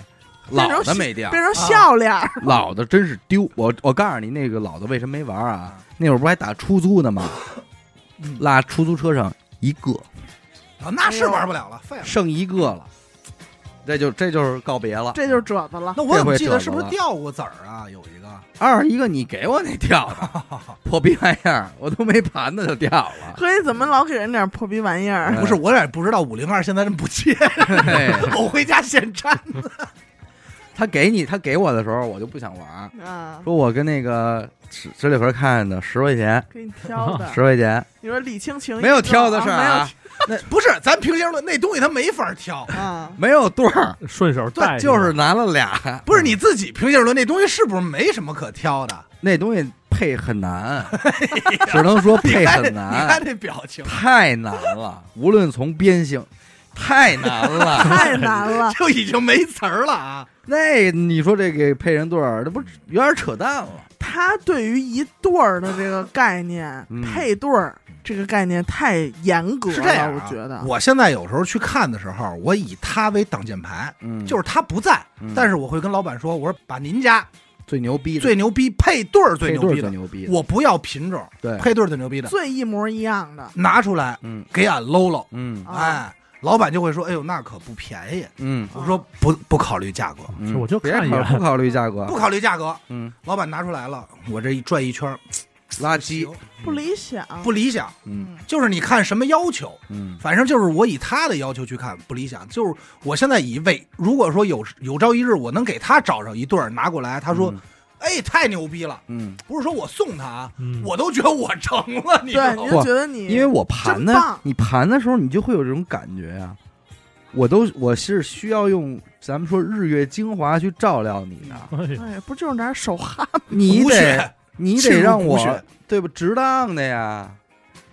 <laughs> 老的没掉，变成笑脸儿，老的真是丢。我我告诉你，那个老的为什么没玩啊？那会儿不还打出租呢吗？嗯拉出租车上一个，啊，那是玩不了了，废了。剩一个了。这就这就是告别了。这就是褶子了。那我怎么记得是不是掉过籽儿啊？有一个，二一个你给我那掉的 <laughs> 破逼玩意儿，我都没盘子就掉了。所以怎么老给人点破逼玩意儿？嗯不是，我也不知道五零二现在这么不接，嘿 <laughs> <laughs> 我回家现粘。他给你，他给我的时候，我就不想玩儿，啊，说我跟那个十十里河看的十块钱，给你挑的。十块钱你说礼轻情意，没有挑的事儿啊 <laughs> 啊，不是，咱平行论那东西它没法挑，没有啊，没有对儿，顺手带一个就是拿了俩，不是你自己平行论那东西是不是没什么可挑的？那东西配很难，<laughs> 只能说配很你看这你看难，这表情，太难了，无论从边性，太难了。<laughs> 太难了。就已经没词儿了啊！那你说这个配人对儿，这不是有点扯淡了？他对于一对儿的这个概念，嗯配对儿这个概念太严格了，是这样啊，我觉得。我现在有时候去看的时候，我以他为挡箭牌，嗯，就是他不在，嗯。但是我会跟老板说，我说把您家最牛逼的，最牛逼配对儿最牛逼的，最牛逼的，我不要品种，对，配对儿最牛逼的最一模一样的。拿出来嗯。给俺搂搂，嗯。啊。哎，老板就会说，哎呦那可不便宜。嗯。我说不不考虑价格，嗯，我就别看一眼。考不考虑价格。不，考虑价格，嗯，老板拿出来了，我这一转一圈儿，垃圾，不理想，不理想，嗯。就是你看什么要求，嗯反正就是我以他的要求去看不理想，就是我现在以为，如果说有有朝一日我能给他找上一对儿拿过来，他说，哎，太牛逼了，嗯，不是说我送他啊，嗯我都觉得我成了，你知道对，你吗？就觉得你因为我盘的，你盘的时候，你就会有这种感觉呀。我都我是需要用咱们说日月精华去照料你的，哎哎，不就是点手汗你得你得让我对不值当的呀，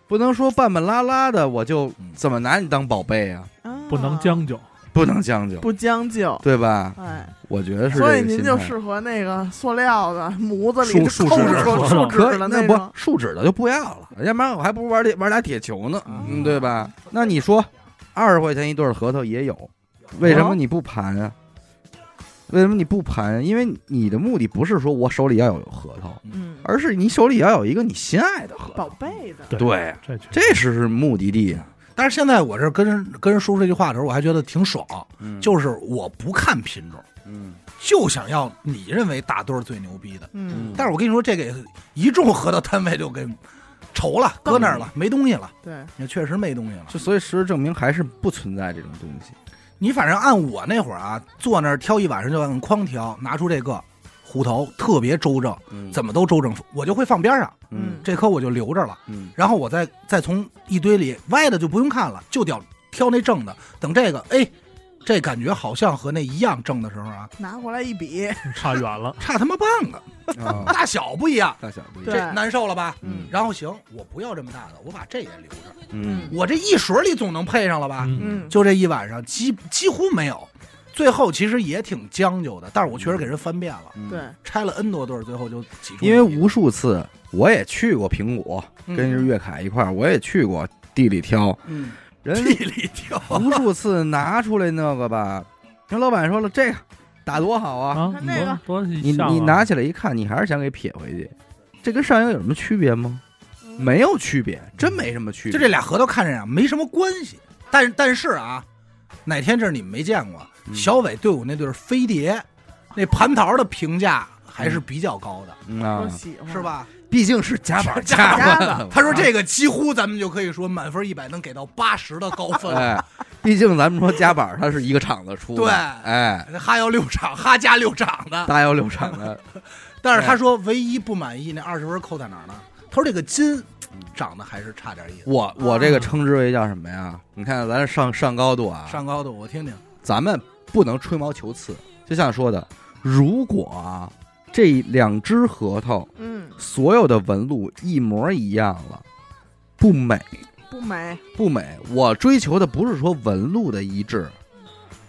不能说半半拉拉的，我就嗯怎么拿你当宝贝啊？啊不能将就。不能将就，不将就，对吧？哎，我觉得是所以您就适合那个塑料的模子里树树脂着树脂的，那不，树脂的就不要了，要不然我还不如玩玩俩铁球呢，对吧？那你说二十块钱一对儿核桃也有，为什么你不盘啊？为什么你不盘？因为你的目的不是说我手里要有核桃，嗯，而是你手里要有一个你心爱的核桃。宝，贝的，对。对，这这是是目的地啊。但是现在我这跟人跟人说这句话的时候，我还觉得挺爽，嗯。就是我不看品种，嗯。就想要你认为大堆儿最牛逼的。嗯，但是我跟你说，这个一众核桃摊位就给愁了，搁那儿了，没东西了，对，也确实没东西了。就所以事实证明还是不存在这种东西。你反正按我那会儿啊，坐那儿挑一晚上就按筐挑，拿出这个虎头特别周正，嗯怎么都周正，我就会放边上，嗯这颗我就留着了，嗯。然后我再再从一堆里歪的就不用看了，就挑挑那正的，等这个哎，这感觉好像和那一样正的时候啊，拿过来一比，<laughs> 差远了。<laughs> 差他妈半个，啊，<laughs> 大小不一样，大小不一对。样。这难受了吧？嗯。然后行，我不要这么大的，我把这也留着，嗯。我这一水里总能配上了吧？嗯，嗯，就这一晚上几几乎没有，最后其实也挺将就的，但是我确实给人翻遍了，嗯。对，拆了 N 多对儿，最后就挤出因为无数次我也去过苹果，嗯。跟日月凯一块儿，我也去过地里挑，嗯人地里挑，无数次拿出来那个吧，人老板说了这个打多好啊，那个多多你你拿起来一看，你还是想给撇回去，这跟上游有什么区别吗？没有区别，真没什么区别。就这俩核桃看着呀没什么关系，但但是啊，哪天这是你们没见过，嗯小伟对我那对儿飞碟，那蟠桃的评价还是比较高的，嗯是？吧？毕竟是夹板夹板的，他说这个几乎咱们就可以说满分一百能给到八十的高分。了。<laughs> 哎，毕竟咱们说夹板，它是一个厂子出的，对哎，哈要六厂，<laughs> 哈加六厂的，大幺六厂的，但是他说唯一不满意那二十分扣在哪儿呢？他说这个金长得还是差点意思，我我这个称之为叫什么呀？你看咱上上高度啊，上高度我听听，咱们不能吹毛求疵，就像说的，如果啊这两只核桃嗯，所有的纹路一模一样了，不美。不美，不美。我追求的不是说纹路的一致，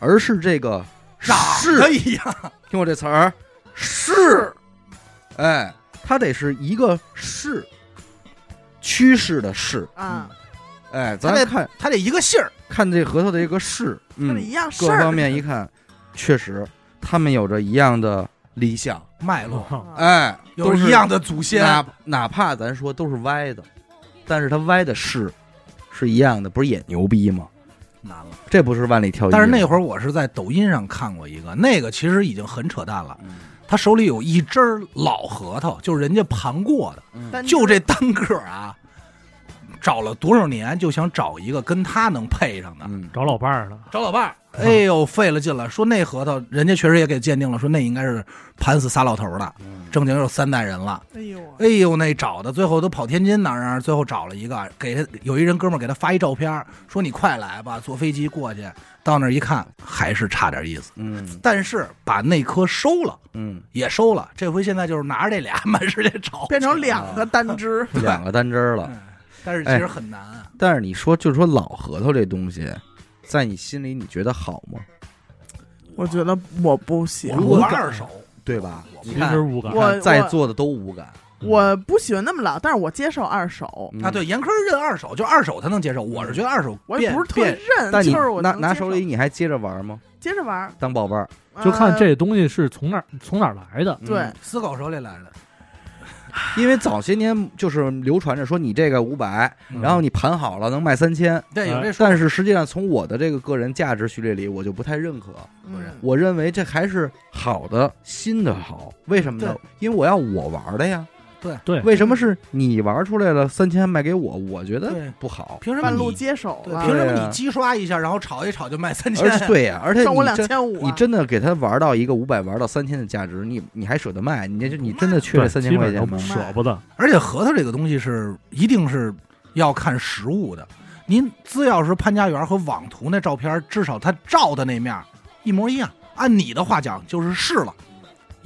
而是这个长是。得一样，听我这词儿？是，哎，它得是一个是趋势的势，啊，哎，咱得看。它得一个姓儿，看这核桃的这个势，嗯，一样各方面一看，确实它们有着一样的理想，脉络，啊哎，都是一样的祖先，哪哪怕咱说都是歪的，但是他歪的是是一样的，不是也牛逼吗？难了。这不是万里挑一。但是那会儿我是在抖音上看过一个，那个其实已经很扯淡了。他手里有一只老核桃，就是人家盘过的，单就这单个儿啊，找了多少年就想找一个跟他能配上的，嗯，找老伴儿了，找老伴儿。<laughs> 哎呦，费了劲了！说那核桃，人家确实也给鉴定了，说那应该是盘死仨老头儿的，正经有三代人了。哎呦，哎呦，那找的最后都跑天津哪儿哪儿，最后找了一个，给他有一人哥们儿给他发一照片，说你快来吧，坐飞机过去。到那儿一看，还是差点意思。嗯但是把那颗收了，嗯，也收了。这回现在就是拿着这俩满世界找，变成两个单只，<laughs> 两个单针儿了。嗯但是其实很难啊。但是你说，就是说老核桃这东西，在你心里你觉得好吗？我觉得我不喜欢，我我不二手，对吧？我你看其实，无感我我在座的都无感。我不喜欢那么老，但是我接受二手，嗯啊，对，严苛认二手，就二手他能接受。我是觉得二手我也不是特别认，但你就是我拿拿手里，你还接着玩吗？接着玩，当宝贝儿？就看呃这东西是从哪儿从哪儿来的。嗯对，死狗手里来的，因为早些年就是流传着说你这个五百，嗯然后你盘好了能卖三千，对，有这说。但是实际上从我的这个个人价值序列里，我就不太认可。嗯我认为这还是好的，新的好。为什么呢？因为我要我玩的呀。对对，为什么是你玩出来了三千卖给我？我觉得对不好。凭什么半路你接手凭什么你击刷一下，然后炒一炒就卖三千对呀，<laughs> 而且挣我两你真千五，啊你真的给他玩到一个五百，玩到三千的价值，你你还舍得卖？你这你真的缺这对三千块钱吗？舍不得。而且核桃这个东西是一定是要看实物的。您只要是潘家园和网图那照片，至少他照的那面一模一样。按你的话讲，就是是了，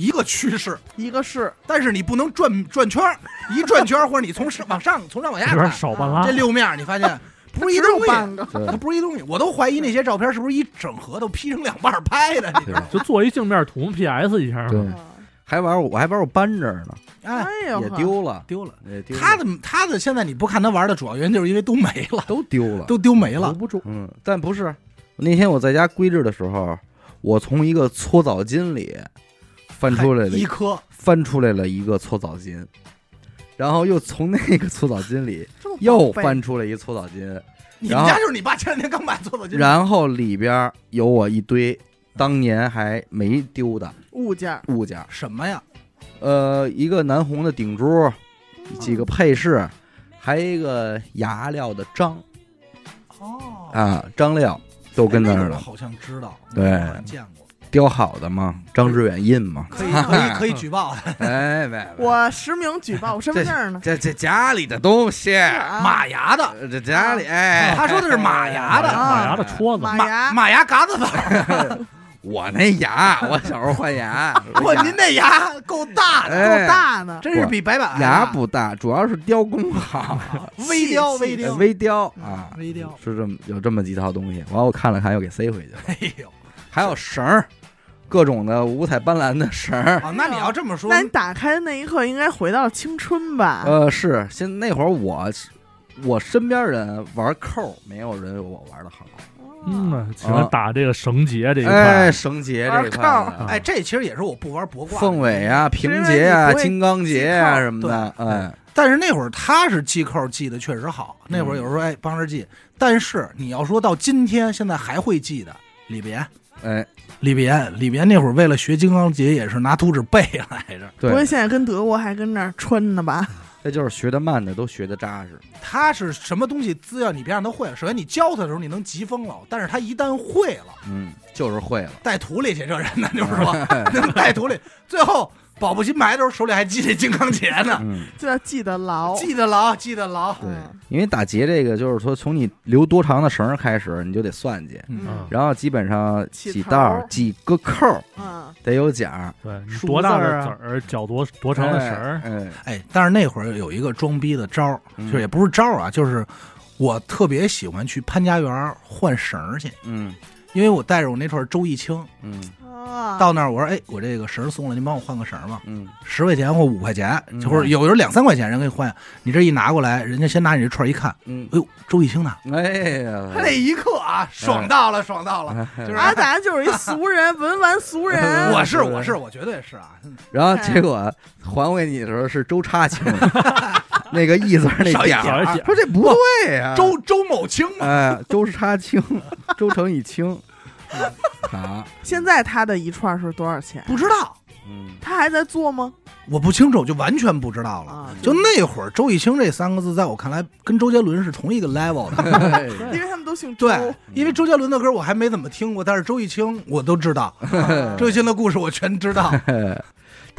一个趋势。一个是但是你不能转转圈儿，一转圈儿或者你从上往上从上往下有点看，少半拉这。六面儿你发现 <laughs> 不是一东西，个，它不是一东西。我都怀疑那些照片是不是一整合都劈成两半儿拍的，你知道吗？就做一镜面图 PS 一下对。还玩我我还玩我搬这儿呢，哎，哎呦，也丢了，丢了。也丢了他的他的现在你不看他玩的主要原因就是因为都没了，都丢了，都丢没了。留不住，嗯，但不是那天我在家归置的时候，我从一个搓澡巾里翻出来了一颗，翻出来了一个搓澡巾，然后又从那个搓澡巾里又翻出来一搓澡巾，你们家就是你爸前两天刚买搓澡巾，然后里边有我一堆当年还没丢的物件，物件，什么呀？呃，一个南红的顶珠，几个配饰，还有一个牙料的章。哦，啊，章料都跟那哎儿了，个好像知道，对。见过，雕好的吗，张志远印吗，可以可以可以举报。<laughs> 的。哎，喂，我实名举报，我身份证呢？这这家里的东西，啊。马牙的，呃这家里哎，他说的是马牙的，啊马牙的戳子，马马牙。马牙嘎子粉。<laughs> 我那牙，我小时候换牙，<laughs> 哇，您那牙够大的，哎够大呢，真是比白板牙不大，主要是雕工好，微雕微雕。微雕啊，微雕。是这么有这么几套东西。完了我看了看，又给塞回去了。哎呦，还有绳儿，各种的五彩斑斓的绳儿。啊，那你要这么说那，你打开的那一刻应该回到青春吧？呃，是现那会儿我我身边人玩扣，没有人有我玩的好。嗯，喜欢打这个绳结这一块哎，，绳结这一块哎，这其实也是我不玩博挂凤尾啊、平结啊、金刚结啊什么的，哎，但是那会儿他是系扣系的确实好，那会儿有时候哎帮着系。但是你要说到今天，现在还会系的李别，哎，李别，李别那会儿为了学金刚结也是拿图纸背来着。不过对，现在跟德国还跟那儿穿呢吧？这就是学的慢的都学的扎实。他是什么东西，资料你别让他会，首先你教他的时候你能急疯了，但是他一旦会了，嗯，就是会了。带土里去这人呢，就是说能 <laughs> 带土里，最后保不齐埋的时候手里还系着金刚结呢，嗯，就要记得牢。记得牢，记得牢。对嗯，因为打结这个就是说，从你留多长的绳儿开始，你就得算计，然后基本上起头几道儿、几个扣儿嗯，得有奖儿，对，你数多大字儿啊的子儿，绞多多长的绳儿，哎，哎，但是那会儿有一个装逼的招就是也不是招儿啊，就是我特别喜欢去潘家园换绳儿去，嗯因为我带着我那串周易清嗯。啊，到那儿，我说哎，我这个绳儿松了，您帮我换个绳儿吧，嗯。十块钱或五块钱，嗯。或者有时候两三块钱人给你换，你这一拿过来，人家先拿你这串一看，嗯。哎，呦，周易清呢，哎呀，他那一刻啊，爽到了，爽到了，<laughs> 就是。阿达就是一俗人，文玩俗人。<laughs> 我是我是我绝对是啊，然后结果还给你的时候是周叉清，<laughs> <laughs> 那个意思是那少一点儿，说这不对呀，周周某清嘛，哎，周差清，周成以清，<laughs> 啊，现在他的一串是多少钱？不知道，嗯，他还在做吗？我不清楚，就完全不知道了。啊，就那会儿，周以清这三个字，在我看来跟周杰伦是同一个 level 的。<laughs> 因为他们都姓周。对，因为周杰伦的歌我还没怎么听过，但是周以清我都知道，周以清的故事我全知道。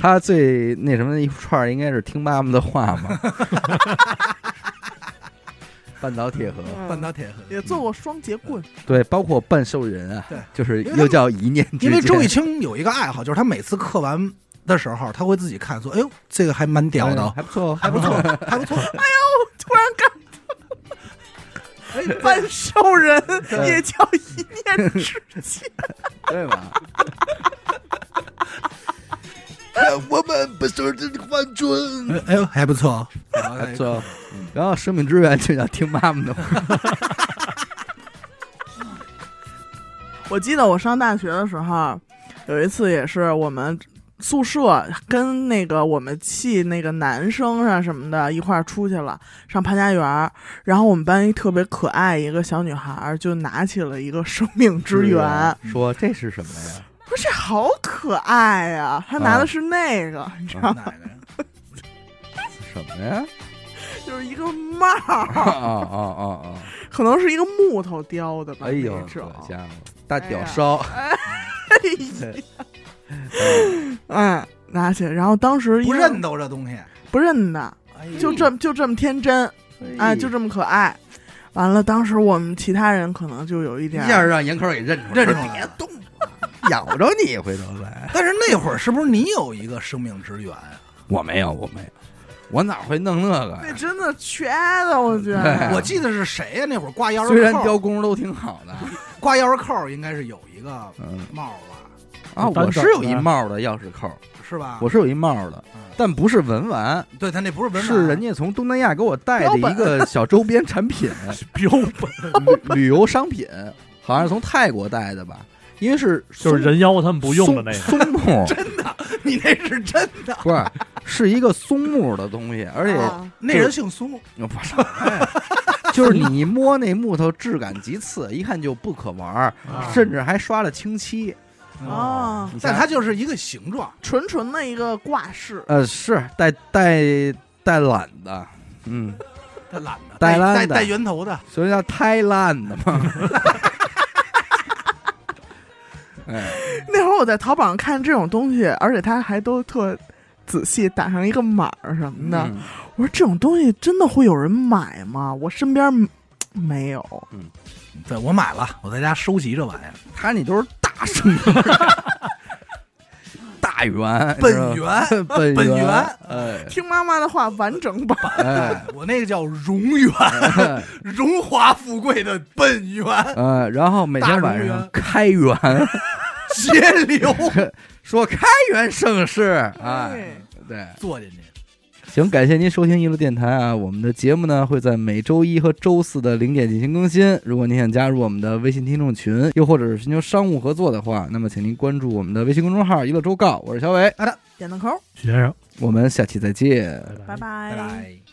他最那什么的一串儿应该是听妈妈的话嘛，<laughs> 半岛铁盒，嗯。半岛铁盒。也做过双截棍，对，包括半兽人啊，对。就是又叫一念之间，因为周玉清有一个爱好，就是他每次刻完的时候，他会自己看，说：“哎呦，这个还蛮屌的。还不错，还不错，还不错。<laughs> 哎呦突然感到半兽人 <laughs> 也叫一念之间。对吧？我们不是这个万尊，哎呦，还不错。还不错。然后生命之源就想听妈妈的话，<laughs> 我记得我上大学的时候，有一次也是我们宿舍跟那个我们系那个男生啊什么的一块儿出去了，上潘家园儿，然后我们班一特别可爱一个小女孩儿就拿起了一个生命之源，说这是什么呀？我说这好可爱呀、他拿的是那个，你知道吗？<laughs> 什么呀？就是一个帽啊儿，<laughs> 啊啊啊啊！可能是一个木头雕的吧，哎呦，那种好家伙，大屌烧，哎 <laughs> 哎，拿起来，然后当时因为不认得我这东西，不认得，哎呦。就这么就这么天真，哎，就这么可爱。完了，当时我们其他人可能就有一一点下让严口给认出来，认出来了。别动了，咬着你，回头来。但是那会儿是不是你有一个生命之源啊？我没有，我没有，我哪会弄那个呀？那真的缺的，我觉对得。我记得是谁呀？那会儿挂钥匙扣，虽然雕工都挺好的，挂钥匙扣应该是有一个嗯帽吧，啊，单我是有一帽的钥匙扣，是吧？我是有一帽的嗯，但不是文玩，对他那不是文玩是人家从东南亚给我带的一个小周边产品，<laughs> 标本旅旅游商品，好像是从泰国带的吧？因为是就是人妖他们不用的那个，松木，<laughs> 真的，你那是真的。不是是一个松木的东西，而且啊那人姓苏，不是，<laughs> 哎就是你一摸那木头质感极次，一看就不可玩儿，啊甚至还刷了清漆。哦，但它就是一个形状。纯纯的一个挂饰，呃是带带带懒的，嗯，带懒的，带烂的带带圆头的，所以叫胎烂的嘛。<laughs> 哎，<laughs> 那会儿我在淘宝上看这种东西，而且它还都特仔细打上一个码儿什么的。嗯我说这种东西真的会有人买吗？我身边嗯没有。嗯 <laughs> 对我买了，我在家收集这玩意儿。他那都是大生意，<laughs> 大圆，本源本本源哎听妈妈的话，完整版。哎我那个叫荣源，哎荣华富贵的本源，呃，然后每天晚上开源，<laughs> 节流，说开元盛世，哎，哎对，坐进去。行，感谢您收听一路电台啊！我们的节目呢会在每周一和周四的零点进行更新。如果您想加入我们的微信听众群，又或者是寻求商务合作的话，那么请您关注我们的微信公众号“一乐周告”，我是小伟，点灯扣，许先生，我们下期再见。拜拜拜拜拜。